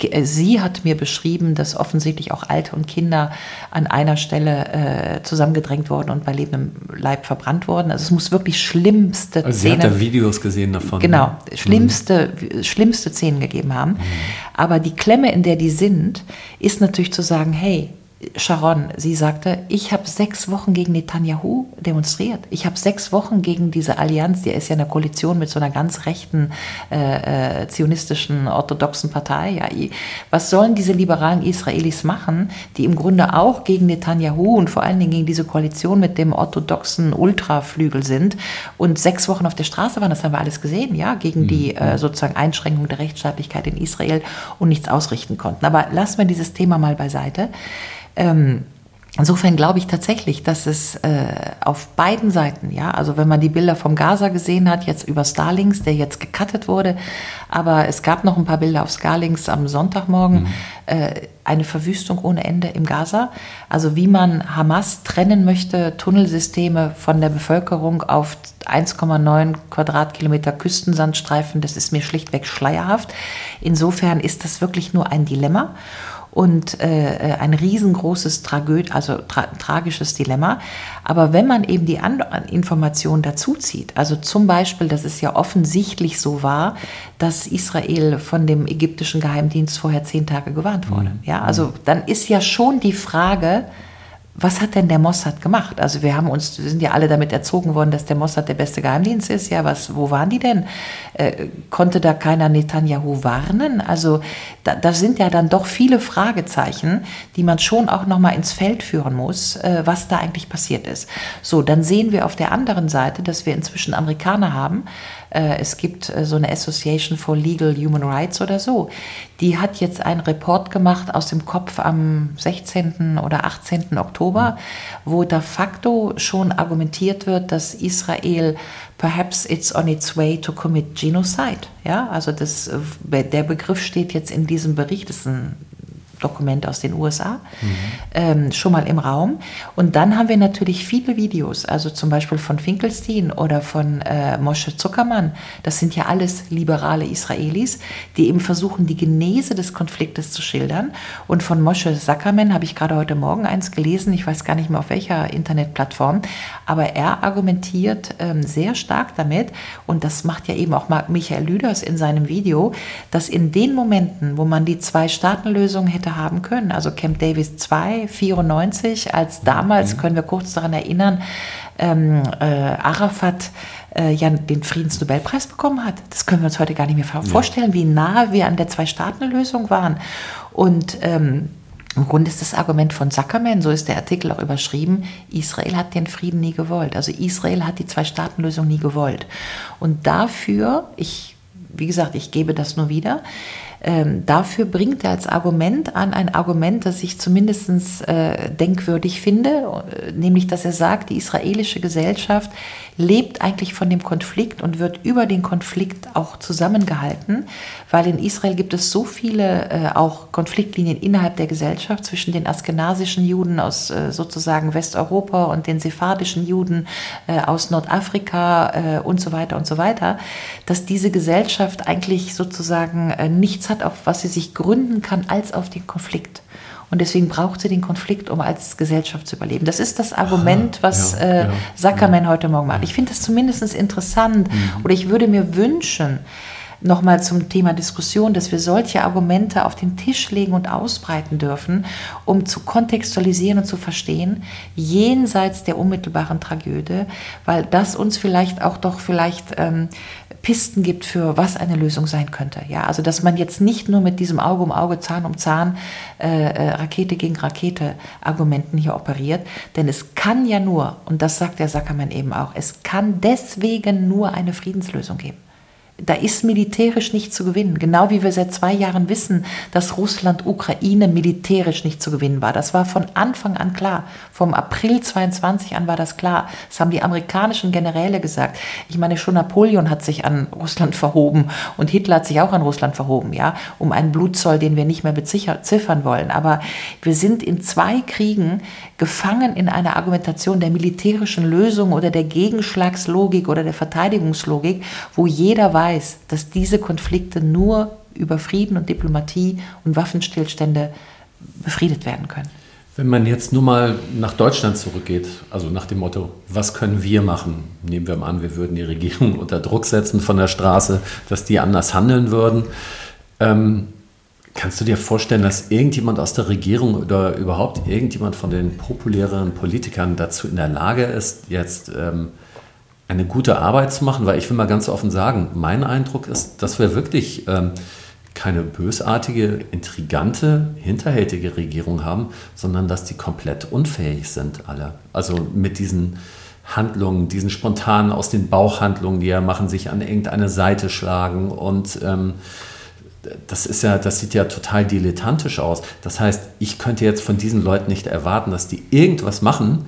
ja. Äh, sie hat mir beschrieben, dass offensichtlich auch Alte und Kinder an einer Stelle äh, zusammengedrängt wurden und bei lebendem Leib verbrannt wurden. Also es muss wirklich schlimmste also Szenen. Sie hat da Videos gesehen davon. Genau, ne? schlimmste, mhm. schlimmste Szenen gegeben haben. Mhm. Aber die Klemme, in der die sind, ist natürlich zu sagen, hey, Sharon, sie sagte, ich habe sechs Wochen gegen Netanyahu demonstriert. Ich habe sechs Wochen gegen diese Allianz, die ist ja eine Koalition mit so einer ganz rechten äh, äh, zionistischen orthodoxen Partei. Ja, was sollen diese liberalen Israelis machen, die im Grunde auch gegen Netanyahu und vor allen Dingen gegen diese Koalition mit dem orthodoxen Ultraflügel sind und sechs Wochen auf der Straße waren, das haben wir alles gesehen, ja, gegen mhm. die äh, sozusagen Einschränkung der Rechtsstaatlichkeit in Israel und nichts ausrichten konnten. Aber lassen wir dieses Thema mal beiseite. Ähm, Insofern glaube ich tatsächlich, dass es äh, auf beiden Seiten, ja, also wenn man die Bilder vom Gaza gesehen hat, jetzt über Starlinks, der jetzt gecuttet wurde, aber es gab noch ein paar Bilder auf Starlinks am Sonntagmorgen, mhm. äh, eine Verwüstung ohne Ende im Gaza. Also wie man Hamas trennen möchte, Tunnelsysteme von der Bevölkerung auf 1,9 Quadratkilometer Küstensandstreifen, das ist mir schlichtweg schleierhaft. Insofern ist das wirklich nur ein Dilemma und äh, ein riesengroßes Tragöd also tra tragisches Dilemma. Aber wenn man eben die anderen Informationen dazu zieht, also zum Beispiel, dass es ja offensichtlich so war, dass Israel von dem ägyptischen Geheimdienst vorher zehn Tage gewarnt wurde. Mhm. Ja, also dann ist ja schon die Frage, was hat denn der Mossad gemacht? Also wir haben uns, wir sind ja alle damit erzogen worden, dass der Mossad der beste Geheimdienst ist. Ja, was, wo waren die denn? Äh, konnte da keiner Netanyahu warnen? Also da, da, sind ja dann doch viele Fragezeichen, die man schon auch noch mal ins Feld führen muss, äh, was da eigentlich passiert ist. So, dann sehen wir auf der anderen Seite, dass wir inzwischen Amerikaner haben, es gibt äh, so eine Association for Legal Human Rights oder so. Die hat jetzt einen Report gemacht aus dem Kopf am 16. oder 18. Oktober, wo de facto schon argumentiert wird, dass Israel perhaps it's on its way to commit genocide. Ja, also das, äh, der Begriff steht jetzt in diesem Bericht, das ist ein Dokument aus den USA, mhm. ähm, schon mal im Raum. Und dann haben wir natürlich viele Videos, also zum Beispiel von Finkelstein oder von äh, Moshe Zuckermann. Das sind ja alles liberale Israelis, die eben versuchen, die Genese des Konfliktes zu schildern. Und von Moshe Zuckermann habe ich gerade heute Morgen eins gelesen, ich weiß gar nicht mehr auf welcher Internetplattform, aber er argumentiert ähm, sehr stark damit, und das macht ja eben auch Michael Lüders in seinem Video, dass in den Momenten, wo man die Zwei-Staaten-Lösung hätte hätte haben können. Also Camp Davis 2, 94, als damals, mhm. können wir kurz daran erinnern, ähm, äh, Arafat äh, ja den Friedensnobelpreis bekommen hat. Das können wir uns heute gar nicht mehr vorstellen, ja. wie nahe wir an der Zwei-Staaten-Lösung waren. Und ähm, im Grunde ist das Argument von Zuckerman, so ist der Artikel auch überschrieben, Israel hat den Frieden nie gewollt. Also Israel hat die Zwei-Staaten-Lösung nie gewollt. Und dafür, ich, wie gesagt, ich gebe das nur wieder, ähm, dafür bringt er als Argument an ein Argument, das ich zumindest äh, denkwürdig finde, äh, nämlich dass er sagt, die israelische Gesellschaft lebt eigentlich von dem Konflikt und wird über den Konflikt auch zusammengehalten, weil in Israel gibt es so viele äh, auch Konfliktlinien innerhalb der Gesellschaft zwischen den askenasischen Juden aus äh, sozusagen Westeuropa und den sephardischen Juden äh, aus Nordafrika äh, und so weiter und so weiter, dass diese Gesellschaft eigentlich sozusagen äh, nichts hat, auf was sie sich gründen kann, als auf den Konflikt. Und deswegen braucht sie den Konflikt, um als Gesellschaft zu überleben. Das ist das Argument, was ja, äh, ja, Zuckerman ja. heute Morgen macht. Ich finde das zumindest interessant mhm. oder ich würde mir wünschen, nochmal zum Thema Diskussion, dass wir solche Argumente auf den Tisch legen und ausbreiten dürfen, um zu kontextualisieren und zu verstehen, jenseits der unmittelbaren Tragödie, weil das uns vielleicht auch doch vielleicht ähm, Pisten gibt für was eine Lösung sein könnte. Ja, also dass man jetzt nicht nur mit diesem Auge um Auge, Zahn um Zahn, äh, äh, Rakete gegen Rakete Argumenten hier operiert, denn es kann ja nur, und das sagt der Sackermann eben auch, es kann deswegen nur eine Friedenslösung geben. Da ist militärisch nicht zu gewinnen. Genau wie wir seit zwei Jahren wissen, dass Russland Ukraine militärisch nicht zu gewinnen war. Das war von Anfang an klar. Vom April 22 an war das klar. Das haben die amerikanischen Generäle gesagt. Ich meine, schon Napoleon hat sich an Russland verhoben und Hitler hat sich auch an Russland verhoben, ja, um einen Blutzoll, den wir nicht mehr beziffern wollen. Aber wir sind in zwei Kriegen gefangen in einer Argumentation der militärischen Lösung oder der Gegenschlagslogik oder der Verteidigungslogik, wo jeder weiß, dass diese Konflikte nur über Frieden und Diplomatie und Waffenstillstände befriedet werden können. Wenn man jetzt nur mal nach Deutschland zurückgeht, also nach dem Motto, was können wir machen? Nehmen wir mal an, wir würden die Regierung unter Druck setzen von der Straße, dass die anders handeln würden. Ähm, Kannst du dir vorstellen, dass irgendjemand aus der Regierung oder überhaupt irgendjemand von den populären Politikern dazu in der Lage ist, jetzt ähm, eine gute Arbeit zu machen? Weil ich will mal ganz offen sagen, mein Eindruck ist, dass wir wirklich ähm, keine bösartige, intrigante, hinterhältige Regierung haben, sondern dass die komplett unfähig sind, alle. Also mit diesen Handlungen, diesen spontanen aus den Bauchhandlungen, die ja machen, sich an irgendeine Seite schlagen und ähm, das ist ja, das sieht ja total dilettantisch aus. Das heißt, ich könnte jetzt von diesen Leuten nicht erwarten, dass die irgendwas machen,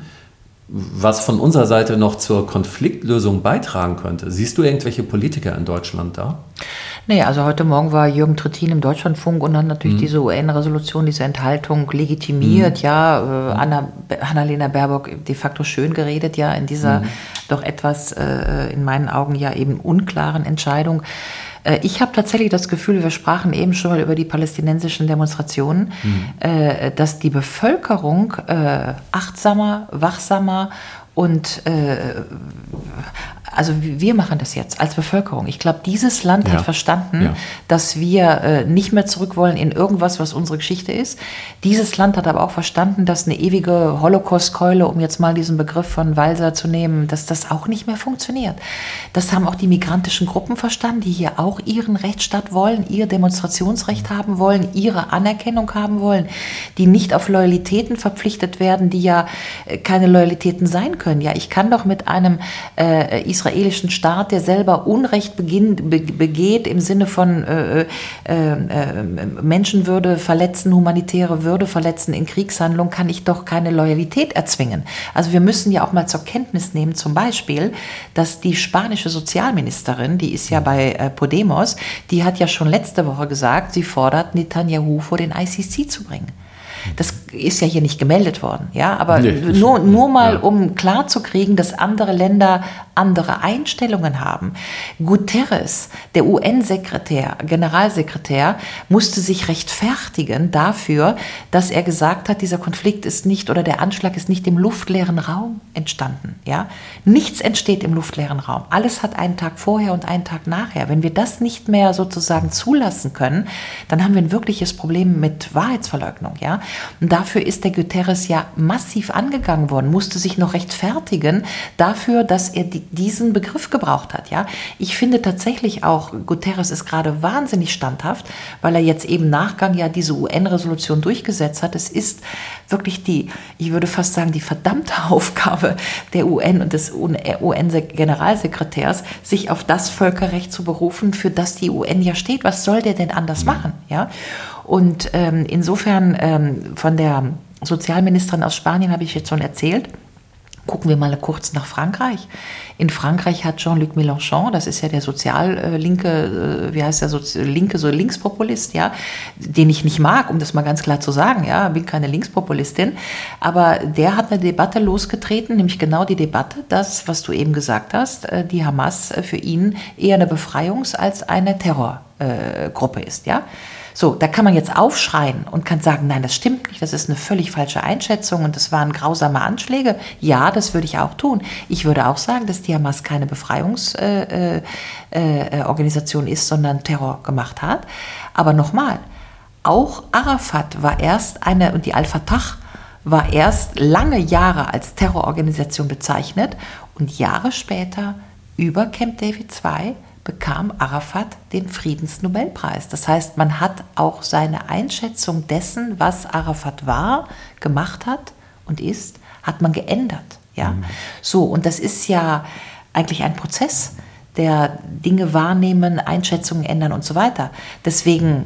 was von unserer Seite noch zur Konfliktlösung beitragen könnte. Siehst du irgendwelche Politiker in Deutschland da? Nee, also heute Morgen war Jürgen Trittin im Deutschlandfunk und hat natürlich mhm. diese UN-Resolution, diese Enthaltung legitimiert. Mhm. Ja, äh, Anna, Annalena Baerbock de facto schön geredet, ja, in dieser mhm. doch etwas äh, in meinen Augen ja eben unklaren Entscheidung. Äh, ich habe tatsächlich das Gefühl, wir sprachen eben schon mal über die palästinensischen Demonstrationen, mhm. Äh, dass die Bevölkerung äh, achtsamer, wachsamer und also wir machen das jetzt als Bevölkerung. Ich glaube, dieses Land ja. hat verstanden, ja. dass wir äh, nicht mehr zurück wollen in irgendwas, was unsere Geschichte ist. Dieses Land hat aber auch verstanden, dass eine ewige Holocaust-Keule, um jetzt mal diesen Begriff von Walser zu nehmen, dass das auch nicht mehr funktioniert. Das haben auch die migrantischen Gruppen verstanden, die hier auch ihren Rechtsstaat wollen, ihr Demonstrationsrecht haben wollen, ihre Anerkennung haben wollen, die nicht auf Loyalitäten verpflichtet werden, die ja äh, keine Loyalitäten sein können. Ja, ich kann doch mit einem äh, israelischen Staat, der selber Unrecht beginnt, begeht im Sinne von äh, äh, äh, Menschenwürde verletzen, humanitäre Würde verletzen in Kriegshandlungen, kann ich doch keine Loyalität erzwingen. Also wir müssen ja auch mal zur Kenntnis nehmen, zum Beispiel, dass die spanische Sozialministerin, die ist ja bei äh, Podemos, die hat ja schon letzte Woche gesagt, sie fordert Netanyahu vor den ICC zu bringen. Das ist ja hier nicht gemeldet worden, ja, aber nee. nur, nur mal, ja. um klarzukriegen, dass andere Länder andere Einstellungen haben. Guterres, der UN-Sekretär, Generalsekretär, musste sich rechtfertigen dafür, dass er gesagt hat, dieser Konflikt ist nicht oder der Anschlag ist nicht im luftleeren Raum entstanden. Ja? Nichts entsteht im luftleeren Raum. Alles hat einen Tag vorher und einen Tag nachher. Wenn wir das nicht mehr sozusagen zulassen können, dann haben wir ein wirkliches Problem mit Wahrheitsverleugnung. Ja? Und dafür ist der Guterres ja massiv angegangen worden, musste sich noch rechtfertigen dafür, dass er die, diesen Begriff gebraucht hat. Ja? Ich finde tatsächlich auch, Guterres ist gerade wahnsinnig standhaft, weil er jetzt eben Nachgang ja diese UN-Resolution durchgesetzt hat. Es ist wirklich die, ich würde fast sagen, die verdammte Aufgabe der UN und des UN-Generalsekretärs, sich auf das Völkerrecht zu berufen, für das die UN ja steht. Was soll der denn anders machen? Ja? Und ähm, insofern ähm, von der Sozialministerin aus Spanien habe ich jetzt schon erzählt. Gucken wir mal kurz nach Frankreich. In Frankreich hat Jean-Luc Mélenchon, das ist ja der soziallinke, äh, wie heißt der, so, linke, so Linkspopulist, ja, den ich nicht mag, um das mal ganz klar zu sagen, ja, bin keine Linkspopulistin, aber der hat eine Debatte losgetreten, nämlich genau die Debatte, das, was du eben gesagt hast, äh, die Hamas für ihn eher eine Befreiungs- als eine Terrorgruppe ist, ja. So, da kann man jetzt aufschreien und kann sagen, nein, das stimmt nicht, das ist eine völlig falsche Einschätzung und das waren grausame Anschläge. Ja, das würde ich auch tun. Ich würde auch sagen, dass die Hamas keine Befreiungsorganisation äh, äh, äh ist, sondern Terror gemacht hat. Aber nochmal, auch Arafat war erst eine, und die Al-Fatah war erst lange Jahre als Terrororganisation bezeichnet und Jahre später über Camp David II bekam Arafat den Friedensnobelpreis. Das heißt, man hat auch seine Einschätzung dessen, was Arafat war, gemacht hat und ist, hat man geändert. Ja? Mhm. So, und das ist ja eigentlich ein Prozess, der Dinge wahrnehmen, Einschätzungen ändern und so weiter. Deswegen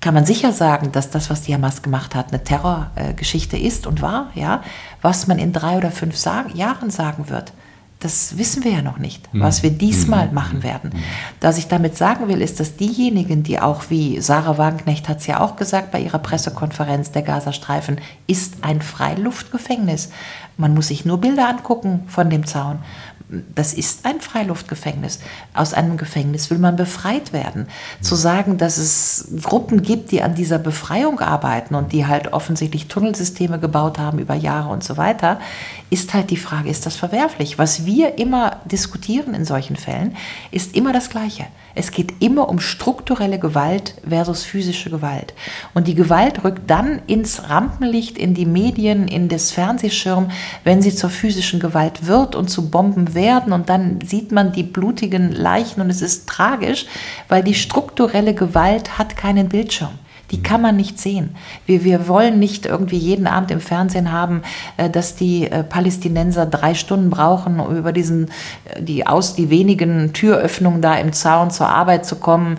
kann man sicher sagen, dass das, was die Hamas gemacht hat, eine Terrorgeschichte ist und war. Ja? Was man in drei oder fünf Jahren sagen wird, das wissen wir ja noch nicht, mhm. was wir diesmal mhm. machen werden. Mhm. Was ich damit sagen will, ist, dass diejenigen, die auch, wie Sarah Wagenknecht hat es ja auch gesagt bei ihrer Pressekonferenz, der Gazastreifen ist ein Freiluftgefängnis. Man muss sich nur Bilder angucken von dem Zaun das ist ein Freiluftgefängnis. Aus einem Gefängnis will man befreit werden. Zu sagen, dass es Gruppen gibt, die an dieser Befreiung arbeiten und die halt offensichtlich Tunnelsysteme gebaut haben über Jahre und so weiter, ist halt die Frage, ist das verwerflich? Was wir immer diskutieren in solchen Fällen, ist immer das Gleiche. Es geht immer um strukturelle Gewalt versus physische Gewalt. Und die Gewalt rückt dann ins Rampenlicht, in die Medien, in das Fernsehschirm, wenn sie zur physischen Gewalt wird und zu Bomben werden. Und dann sieht man die blutigen Leichen und es ist tragisch, weil die strukturelle Gewalt hat keinen Bildschirm. Die kann man nicht sehen. Wir, wir wollen nicht irgendwie jeden Abend im Fernsehen haben, äh, dass die äh, Palästinenser drei Stunden brauchen, um über diesen, äh, die aus die wenigen Türöffnungen da im Zaun zur Arbeit zu kommen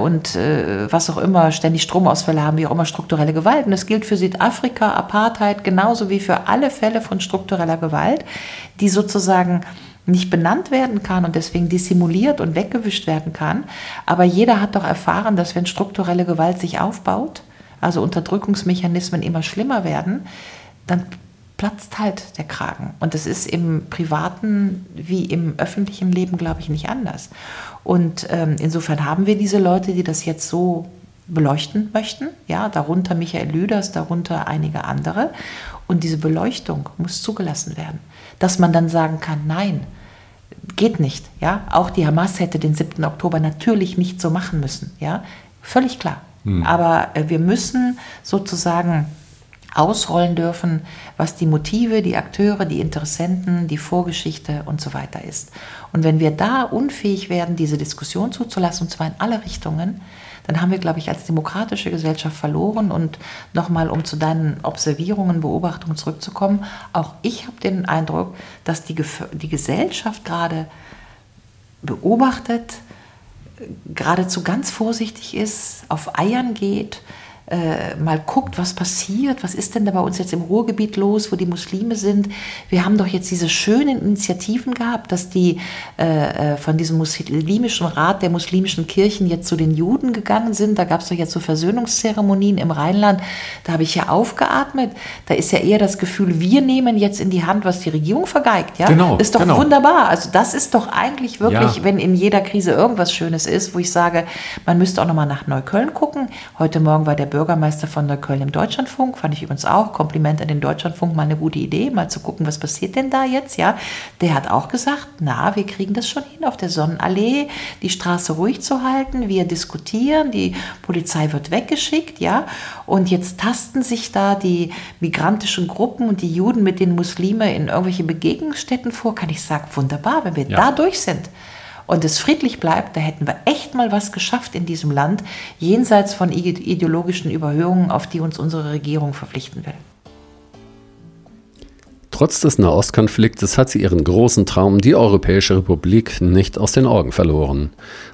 und was auch immer, ständig Stromausfälle haben, wie auch immer strukturelle Gewalt. Und das gilt für Südafrika, Apartheid, genauso wie für alle Fälle von struktureller Gewalt, die sozusagen nicht benannt werden kann und deswegen dissimuliert und weggewischt werden kann. Aber jeder hat doch erfahren, dass wenn strukturelle Gewalt sich aufbaut, also Unterdrückungsmechanismen immer schlimmer werden, dann platzt halt der Kragen. Und das ist im privaten wie im öffentlichen Leben, glaube ich, nicht anders. Und ähm, insofern haben wir diese Leute, die das jetzt so beleuchten möchten, ja, darunter Michael Lüders, darunter einige andere. Und diese Beleuchtung muss zugelassen werden dass man dann sagen kann, nein, geht nicht. Ja? Auch die Hamas hätte den 7. Oktober natürlich nicht so machen müssen. Ja? Völlig klar. Hm. Aber äh, wir müssen sozusagen ausrollen dürfen, was die Motive, die Akteure, die Interessenten, die Vorgeschichte und so weiter ist. Und wenn wir da unfähig werden, diese Diskussion zuzulassen, und zwar in alle Richtungen, dann haben wir, glaube ich, als demokratische Gesellschaft verloren. Und nochmal, um zu deinen Observierungen, Beobachtungen zurückzukommen, auch ich habe den Eindruck, dass die, die Gesellschaft gerade beobachtet, geradezu ganz vorsichtig ist, auf Eiern geht, äh, mal guckt, was passiert, was ist denn da bei uns jetzt im Ruhrgebiet los, wo die Muslime sind. Wir haben doch jetzt diese schönen Initiativen gehabt, dass die äh, äh von diesem muslimischen Rat der muslimischen Kirchen jetzt zu den Juden gegangen sind. Da gab es doch jetzt so Versöhnungszeremonien im Rheinland. Da habe ich ja aufgeatmet. Da ist ja eher das Gefühl, wir nehmen jetzt in die Hand, was die Regierung vergeigt. Ja? Genau. Ist doch genau. wunderbar. Also das ist doch eigentlich wirklich, ja. wenn in jeder Krise irgendwas Schönes ist, wo ich sage, man müsste auch nochmal nach Neukölln gucken. Heute Morgen war der Bürgermeister von Neukölln im Deutschlandfunk, fand ich übrigens auch, Kompliment an den Deutschlandfunk, mal eine gute Idee, mal zu gucken, was passiert denn da jetzt, ja. Der hat auch gesagt, na, wir kriegen das schon hin, auf der Sonnenallee die Straße ruhig zu halten, wir diskutieren, die Polizei wird weggeschickt, ja, und jetzt tasten sich da die migrantischen Gruppen und die Juden mit den Muslimen in irgendwelche Begegnungsstätten vor, kann ich sagen, wunderbar, wenn wir ja. da durch sind und es friedlich bleibt, da hätten wir echt mal was geschafft in diesem Land, jenseits von ideologischen Überhöhungen, auf die uns unsere Regierung verpflichten will. Trotz des Nahostkonfliktes hat sie ihren großen Traum, die Europäische Republik, nicht aus den Augen verloren.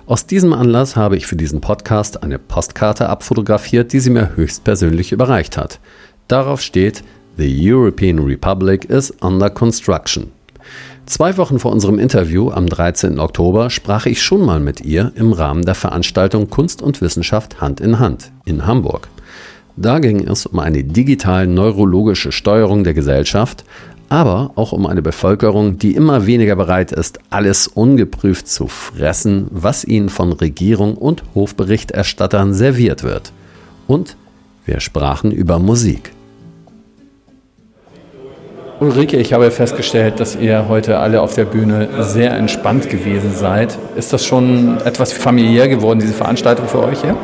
Aus diesem Anlass habe ich für diesen Podcast eine Postkarte abfotografiert, die sie mir höchstpersönlich überreicht hat. Darauf steht The European Republic is under construction. Zwei Wochen vor unserem Interview am 13. Oktober sprach ich schon mal mit ihr im Rahmen der Veranstaltung Kunst und Wissenschaft Hand in Hand in Hamburg. Da ging es um eine digital-neurologische Steuerung der Gesellschaft, aber auch um eine Bevölkerung, die immer weniger bereit ist, alles ungeprüft zu fressen, was ihnen von Regierung und Hofberichterstattern serviert wird. Und wir sprachen über Musik. Ulrike, ich habe festgestellt, dass ihr heute alle auf der Bühne sehr entspannt gewesen seid. Ist das schon etwas familiär geworden, diese Veranstaltung für euch? Ja?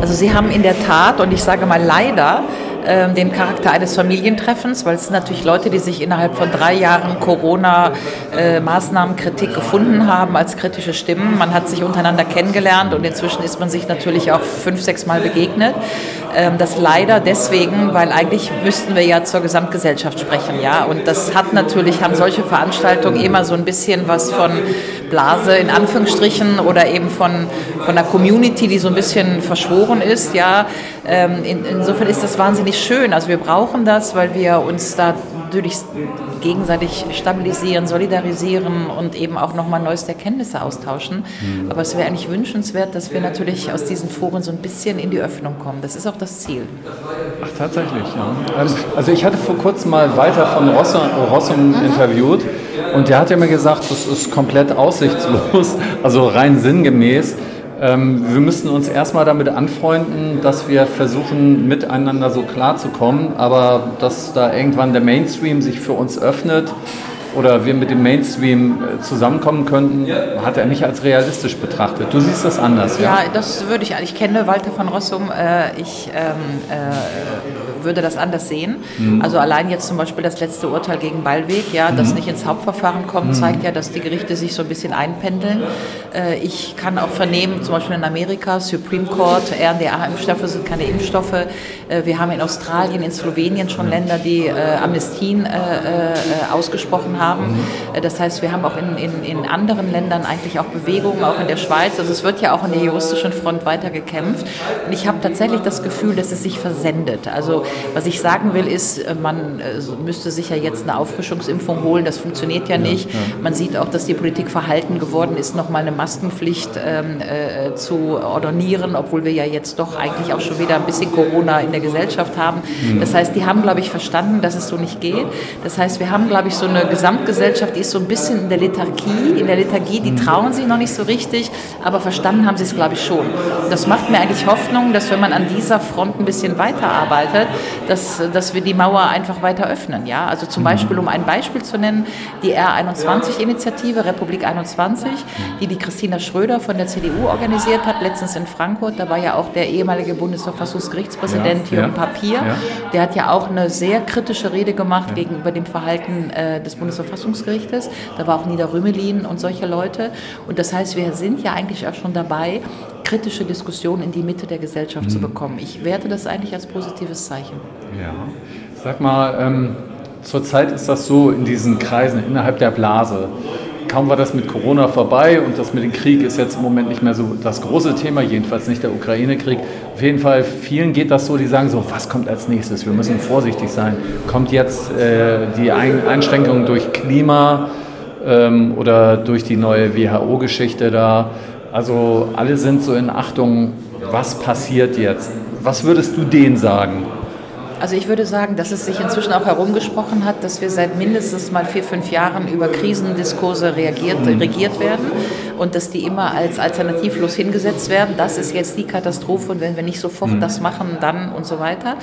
Also Sie haben in der Tat, und ich sage mal leider, ähm, den Charakter eines Familientreffens, weil es sind natürlich Leute, die sich innerhalb von drei Jahren Corona-Maßnahmenkritik gefunden haben als kritische Stimmen. Man hat sich untereinander kennengelernt und inzwischen ist man sich natürlich auch fünf, sechs Mal begegnet. Ähm, das leider deswegen, weil eigentlich müssten wir ja zur Gesamtgesellschaft sprechen, ja. Und das hat natürlich, haben solche Veranstaltungen immer so ein bisschen was von Blase in Anführungsstrichen oder eben von, von der Community, die so ein bisschen verschworen ist, ja. Ähm, in, insofern ist das wahnsinnig schön. Also wir brauchen das, weil wir uns da natürlich gegenseitig stabilisieren, solidarisieren und eben auch nochmal neueste Erkenntnisse austauschen. Mhm. Aber es wäre eigentlich wünschenswert, dass wir natürlich aus diesen Foren so ein bisschen in die Öffnung kommen. Das ist auch das Ziel. Ach, tatsächlich, ja. Ähm, also ich hatte vor kurzem mal weiter von Rossum, Rossum mhm. interviewt und der hat ja mir gesagt, das ist komplett aussichtslos, also rein sinngemäß Ähm, wir müssen uns erstmal damit anfreunden, dass wir versuchen, miteinander so klarzukommen, aber dass da irgendwann der Mainstream sich für uns öffnet oder wir mit dem Mainstream äh, zusammenkommen könnten, hat er nicht als realistisch betrachtet. Du siehst das anders, ja? Ja, das würde ich, ich kenne Walter von Rossum, äh, ich ähm, äh, würde das anders sehen. Mhm. Also allein jetzt zum Beispiel das letzte Urteil gegen Ballweg, ja, das mhm. nicht ins Hauptverfahren kommt, mhm. zeigt ja, dass die Gerichte sich so ein bisschen einpendeln. Äh, ich kann auch vernehmen, zum Beispiel in Amerika, Supreme Court, RNDA-Impfstoffe sind keine Impfstoffe. Äh, wir haben in Australien, in Slowenien schon Länder, die äh, Amnestien ausgesprochen haben. Mhm. Das heißt, wir haben auch in, in, in anderen Ländern eigentlich auch Bewegungen, auch in der Schweiz. Also es wird ja auch in der juristischen Front weiter gekämpft. Und ich habe tatsächlich das Gefühl, dass es sich versendet. Also was ich sagen will, ist, man müsste sich ja jetzt eine Auffrischungsimpfung holen. Das funktioniert ja nicht. Man sieht auch, dass die Politik verhalten geworden ist, nochmal eine Maskenpflicht ähm, äh, zu ordonieren, obwohl wir ja jetzt doch eigentlich auch schon wieder ein bisschen Corona in der Gesellschaft haben. Mhm. Das heißt, die haben, glaube ich, verstanden, dass es so nicht geht. Das heißt, wir haben, glaube ich, so eine Gesamtgesellschaft, die ist so ein bisschen in der Lethargie. In der Lethargie, die mhm. trauen sich noch nicht so richtig, aber verstanden haben sie es, glaube ich, schon. Das macht mir eigentlich Hoffnung, dass wenn man an dieser Front ein bisschen weiterarbeitet, dass, dass wir die Mauer einfach weiter öffnen. Ja? Also zum mhm. Beispiel, um ein Beispiel zu nennen, die R21-Initiative, Republik 21, die die Christina Schröder von der CDU organisiert hat, letztens in Frankfurt. Da war ja auch der ehemalige Bundesverfassungsgerichtspräsident ja, Jürgen ja, Papier. Ja. Der hat ja auch eine sehr kritische Rede gemacht gegenüber dem Verhalten äh, des Bundesverfassungsgerichtes. Da war auch Nieder Rümelin und solche Leute. Und das heißt, wir sind ja eigentlich auch schon dabei, kritische Diskussionen in die Mitte der Gesellschaft mhm. zu bekommen. Ich werte das eigentlich als positives Zeichen. Ja, sag mal, ähm, zurzeit ist das so in diesen Kreisen innerhalb der Blase kaum war das mit Corona vorbei und das mit dem Krieg ist jetzt im Moment nicht mehr so das große Thema, jedenfalls nicht der Ukraine-Krieg. Auf jeden Fall, vielen geht das so, die sagen so, was kommt als nächstes? Wir müssen vorsichtig sein. Kommt jetzt äh, die Ein Einschränkung durch Klima ähm, oder durch die neue WHO-Geschichte da? Also alle sind so in Achtung, was passiert jetzt? Was würdest du denen sagen? Also ich würde sagen, dass es sich inzwischen auch herumgesprochen hat, dass wir seit mindestens mal vier, fünf Jahren über Krisendiskurse reagiert, regiert werden und dass die immer als alternativlos hingesetzt werden. Das ist jetzt die Katastrophe und wenn wir nicht sofort mhm. das machen, dann und so weiter.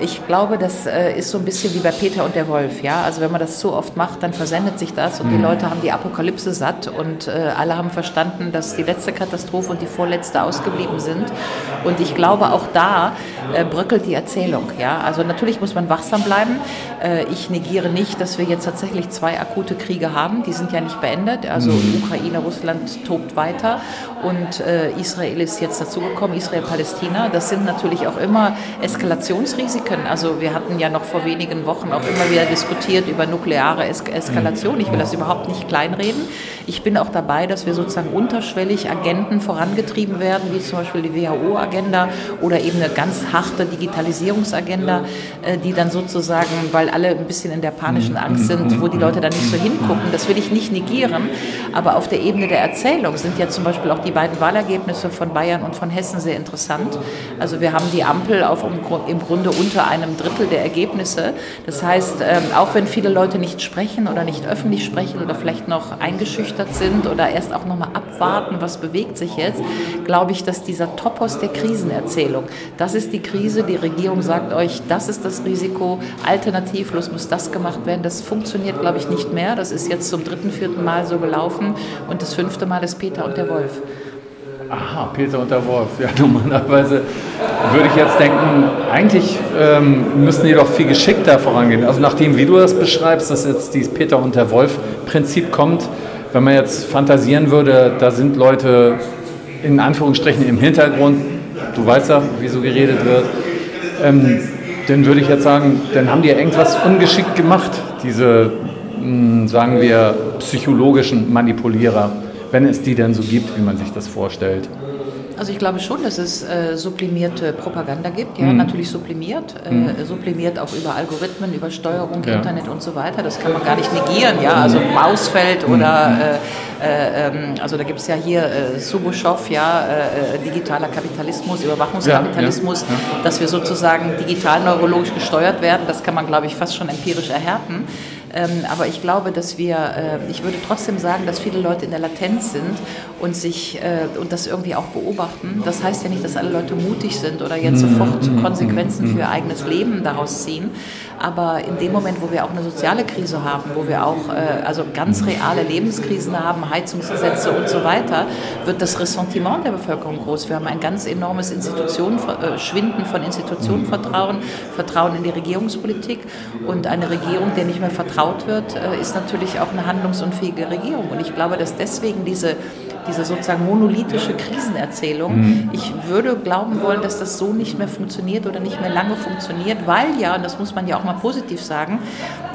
Ich glaube, das äh, ist so ein bisschen wie bei Peter und der Wolf. Ja? Also wenn man das zu oft macht, dann versendet sich das und mhm. die Leute haben die Apokalypse satt und äh, alle haben verstanden, dass die letzte Katastrophe und die vorletzte ausgeblieben sind. Und ich glaube, auch da äh, bröckelt die Erzählung. Ja? Also natürlich muss man wachsam bleiben. Ich negiere nicht, dass wir jetzt tatsächlich zwei akute Kriege haben. Die sind ja nicht beendet. Also mhm. Ukraine, Russland, tobt weiter und äh, Israel ist jetzt dazugekommen, Israel-Palästina. Das sind natürlich auch immer Eskalationsrisiken. Also wir hatten ja noch vor wenigen Wochen auch immer wieder diskutiert über nukleare es Eskalation. Ich will das überhaupt nicht kleinreden. Ich bin auch dabei, dass wir sozusagen unterschwellig Agenten vorangetrieben werden, wie zum Beispiel die WHO-Agenda oder eben eine ganz harte Digitalisierungsagenda, äh, die dann sozusagen, weil alle ein bisschen in der panischen Angst sind, wo die Leute dann nicht so hingucken, das will ich nicht negieren, aber auf der Ebene der Erzählung sind ja zum Beispiel auch die beiden Wahlergebnisse von Bayern und von Hessen sehr interessant. Also wir haben die Ampel auf im Grunde unter einem Drittel der Ergebnisse. Das heißt, ähm, auch wenn viele Leute nicht sprechen oder nicht öffentlich sprechen oder vielleicht noch eingeschüchtert sind oder erst auch nochmal abwarten, was bewegt sich jetzt, glaube ich, dass dieser Topos der Krisenerzählung, das ist die Krise, die Regierung sagt euch, das ist das Risiko, alternativlos muss das gemacht werden. Das funktioniert, glaube ich, nicht mehr. Das ist jetzt zum dritten, vierten Mal so gelaufen und das fünfte Mal ist Peter und der Wolf. Aha, Peter und der Wolf. Ja, normalerweise würde ich jetzt denken, eigentlich ähm, müssen die doch viel geschickter vorangehen. Also nachdem, wie du das beschreibst, dass jetzt dieses Peter und der Wolf-Prinzip kommt, wenn man jetzt fantasieren würde, da sind Leute in Anführungsstrichen im Hintergrund, du weißt ja, wie so geredet wird, ähm, dann würde ich jetzt sagen, dann haben die irgendwas ungeschickt gemacht, diese, mh, hm, sagen wir, psychologischen Manipulierer wenn es die denn so gibt, wie man sich das vorstellt. Also ich glaube schon, dass es äh, sublimierte Propaganda gibt, ja, mhm. natürlich sublimiert, äh, mhm. sublimiert auch über Algorithmen, über Steuerung, ja. Internet und so weiter. Das kann man gar nicht negieren, ja, also Mausfeld mhm. oder mhm. äh, äh, ähm, also da gibt es ja hier äh, Subuschow, ja, äh, digitaler Kapitalismus, Überwachungskapitalismus, ja, ja, dass wir sozusagen digital neurologisch gesteuert werden, das kann man, glaube ich, fast schon empirisch erhärten. Ähm, aber ich glaube, dass wir, äh, ich würde trotzdem sagen, dass viele Leute in der Latenz sind und sich äh, und das irgendwie auch beobachten. Das heißt ja nicht, dass alle Leute mutig sind oder jetzt sofort Konsequenzen für ihr eigenes Leben daraus ziehen. Aber in dem Moment, wo wir auch eine soziale Krise haben, wo wir auch äh, also ganz reale Lebenskrisen haben, Heizungsgesetze und so weiter, wird das Ressentiment der Bevölkerung groß. Wir haben ein ganz enormes Institutionen, äh, Schwinden von Institutionenvertrauen, Vertrauen in die Regierungspolitik und eine Regierung, der nicht mehr vertraut wird, äh, ist natürlich auch eine handlungsunfähige Regierung. Und ich glaube, dass deswegen diese diese sozusagen monolithische Krisenerzählung. Mhm. Ich würde glauben wollen, dass das so nicht mehr funktioniert oder nicht mehr lange funktioniert, weil ja, und das muss man ja auch mal positiv sagen,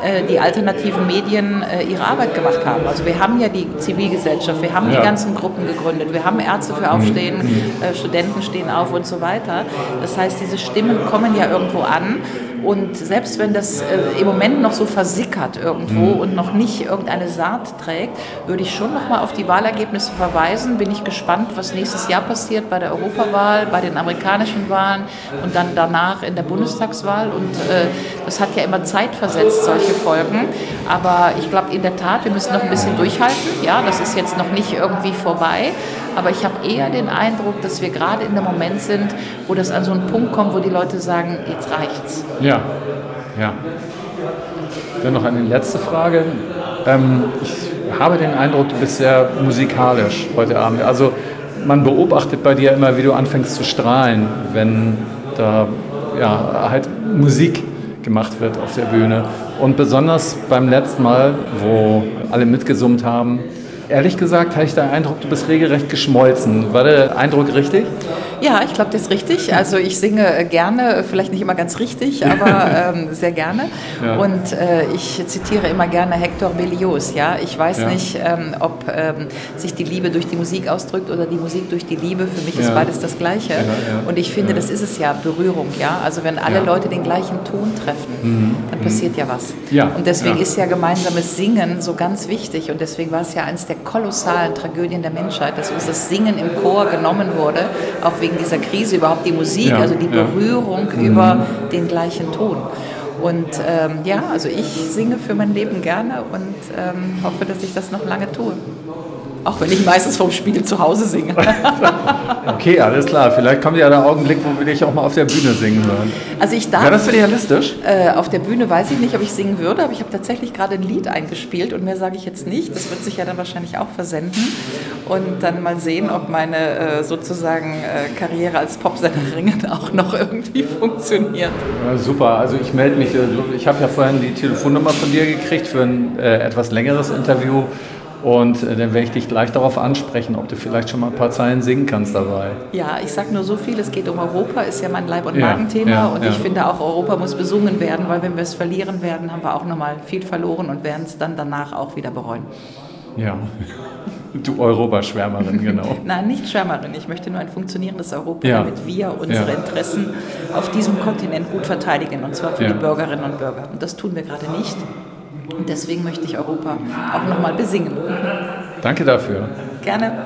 äh, die alternativen Medien äh, ihre Arbeit gemacht haben. Also wir haben ja die Zivilgesellschaft, wir haben ja. die ganzen Gruppen gegründet, wir haben Ärzte für Aufstehen, mhm. Äh, Studenten stehen auf und so weiter. Das heißt, diese Stimmen kommen ja irgendwo an und selbst wenn das äh, im Moment noch so versickert irgendwo mhm. und noch nicht irgendeine Saat trägt, würde ich schon noch mal auf die Wahlergebnisse verweisen. Bin ich gespannt, was nächstes Jahr passiert bei der Europawahl, bei den amerikanischen Wahlen und dann danach in der Bundestagswahl. Und äh, das hat ja immer zeitversetzt, solche Folgen. Aber ich glaube in der Tat, wir müssen noch ein bisschen durchhalten. Ja, das ist jetzt noch nicht irgendwie vorbei. Aber ich habe eher den Eindruck, dass wir gerade in dem Moment sind, wo das an so einen Punkt kommt, wo die Leute sagen, jetzt reicht's. Ja, ja. Dann noch eine letzte Frage. Ähm, ich habe den Eindruck, du bist sehr musikalisch heute Abend. Also man beobachtet bei dir immer, wie du anfängst zu strahlen, wenn da ja, halt Musik gemacht wird auf der Bühne. Und besonders beim letzten Mal, wo alle mitgesummt haben, Ehrlich gesagt habe ich den Eindruck, du bist regelrecht geschmolzen. War der Eindruck richtig? Ja, ich glaube, das ist richtig. Also ich singe gerne, vielleicht nicht immer ganz richtig, aber ähm, sehr gerne. Ja. Und äh, ich zitiere immer gerne Hector Berlioz. Ja, ich weiß ja. nicht, ähm, ob ähm, sich die Liebe durch die Musik ausdrückt oder die Musik durch die Liebe. Für mich ja. ist beides das Gleiche. Und ich finde, das ist es ja Berührung. Ja, also wenn alle Leute den gleichen Ton treffen, mhm. dann passiert ja was. Und deswegen ist ja gemeinsames Singen so ganz wichtig. Und deswegen war es ja eines der kolossalen Tragödien der Menschheit, dass uns das Singen im Chor genommen wurde, auch wegen dieser Krise, überhaupt die Musik, ja, also die Berührung ja. über mhm. den gleichen Ton. Und ähm, ja, also ich singe für mein Leben gerne und ähm, hoffe, dass ich das noch lange tue. Auch wenn ich meistens vom Spiel zu Hause singe. okay, alles klar. Vielleicht kommt ja der Augenblick, wo wir dich auch mal auf der Bühne singen hören. Also ich darf. Wäre das realistisch? Äh, auf der Bühne weiß ich nicht, ob ich singen würde, aber ich habe tatsächlich gerade ein Lied eingespielt und mehr sage ich jetzt nicht. Das wird sich ja dann wahrscheinlich auch versenden. Und dann mal sehen, ob meine äh, sozusagen äh, Karriere als Popsängerin auch noch irgendwie funktioniert. Ja, super. Also ich melde mich. Äh, ich habe ja vorhin die Telefonnummer von dir gekriegt für ein äh, etwas längeres Interview. Und äh, dann werde ich dich gleich darauf ansprechen, ob du vielleicht schon mal ein paar Zeilen singen kannst dabei. Ja, ich sage nur so viel, es geht um Europa, ist ja mein Leib- und Magenthema. Ja, ja, und ich finde auch, Europa muss besungen werden, weil wenn wir es verlieren werden, haben wir auch nochmal viel verloren und werden es dann danach auch wieder bereuen. Ja, du Europaschwärmerin, genau. Nein, nicht Schwärmerin. Ich möchte nur ein funktionierendes Europa, ja. damit wir unsere ja. Interessen auf diesem Kontinent gut verteidigen, und zwar für ja. die Bürgerinnen und Bürger. Und das tun wir gerade nicht. Und deswegen möchte ich Europa auch nochmal besingen. Danke dafür. Gerne.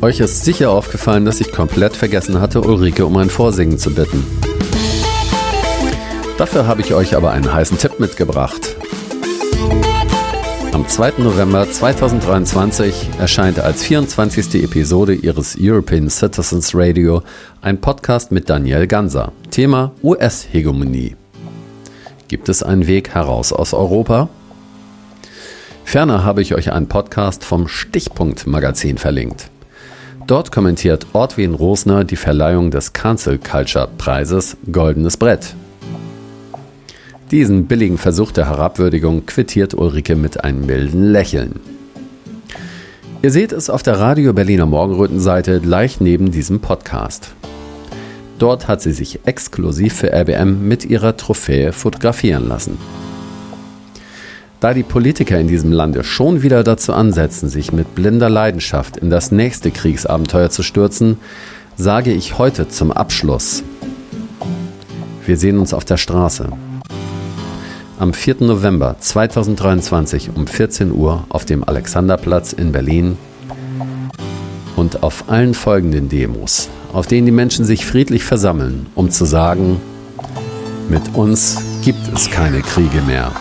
Euch ist sicher aufgefallen, dass ich komplett vergessen hatte, Ulrike um ein Vorsingen zu bitten. Dafür habe ich euch aber einen heißen Tipp mitgebracht. Am 2. November 2023 erscheint als 24. Episode ihres European Citizens Radio ein Podcast mit Daniel Ganser. Thema US-Hegemonie. Gibt es einen Weg heraus aus Europa? Ferner habe ich euch einen Podcast vom Stichpunkt Magazin verlinkt. Dort kommentiert Ortwin Rosner die Verleihung des Cancel Culture Preises Goldenes Brett diesen billigen Versuch der Herabwürdigung quittiert Ulrike mit einem milden Lächeln. Ihr seht es auf der Radio Berliner Morgenrötenseite gleich neben diesem Podcast. Dort hat sie sich exklusiv für RBM mit ihrer Trophäe fotografieren lassen. Da die Politiker in diesem Lande schon wieder dazu ansetzen, sich mit blinder Leidenschaft in das nächste Kriegsabenteuer zu stürzen, sage ich heute zum Abschluss. Wir sehen uns auf der Straße am 4. November 2023 um 14 Uhr auf dem Alexanderplatz in Berlin und auf allen folgenden Demos, auf denen die Menschen sich friedlich versammeln, um zu sagen, mit uns gibt es keine Kriege mehr.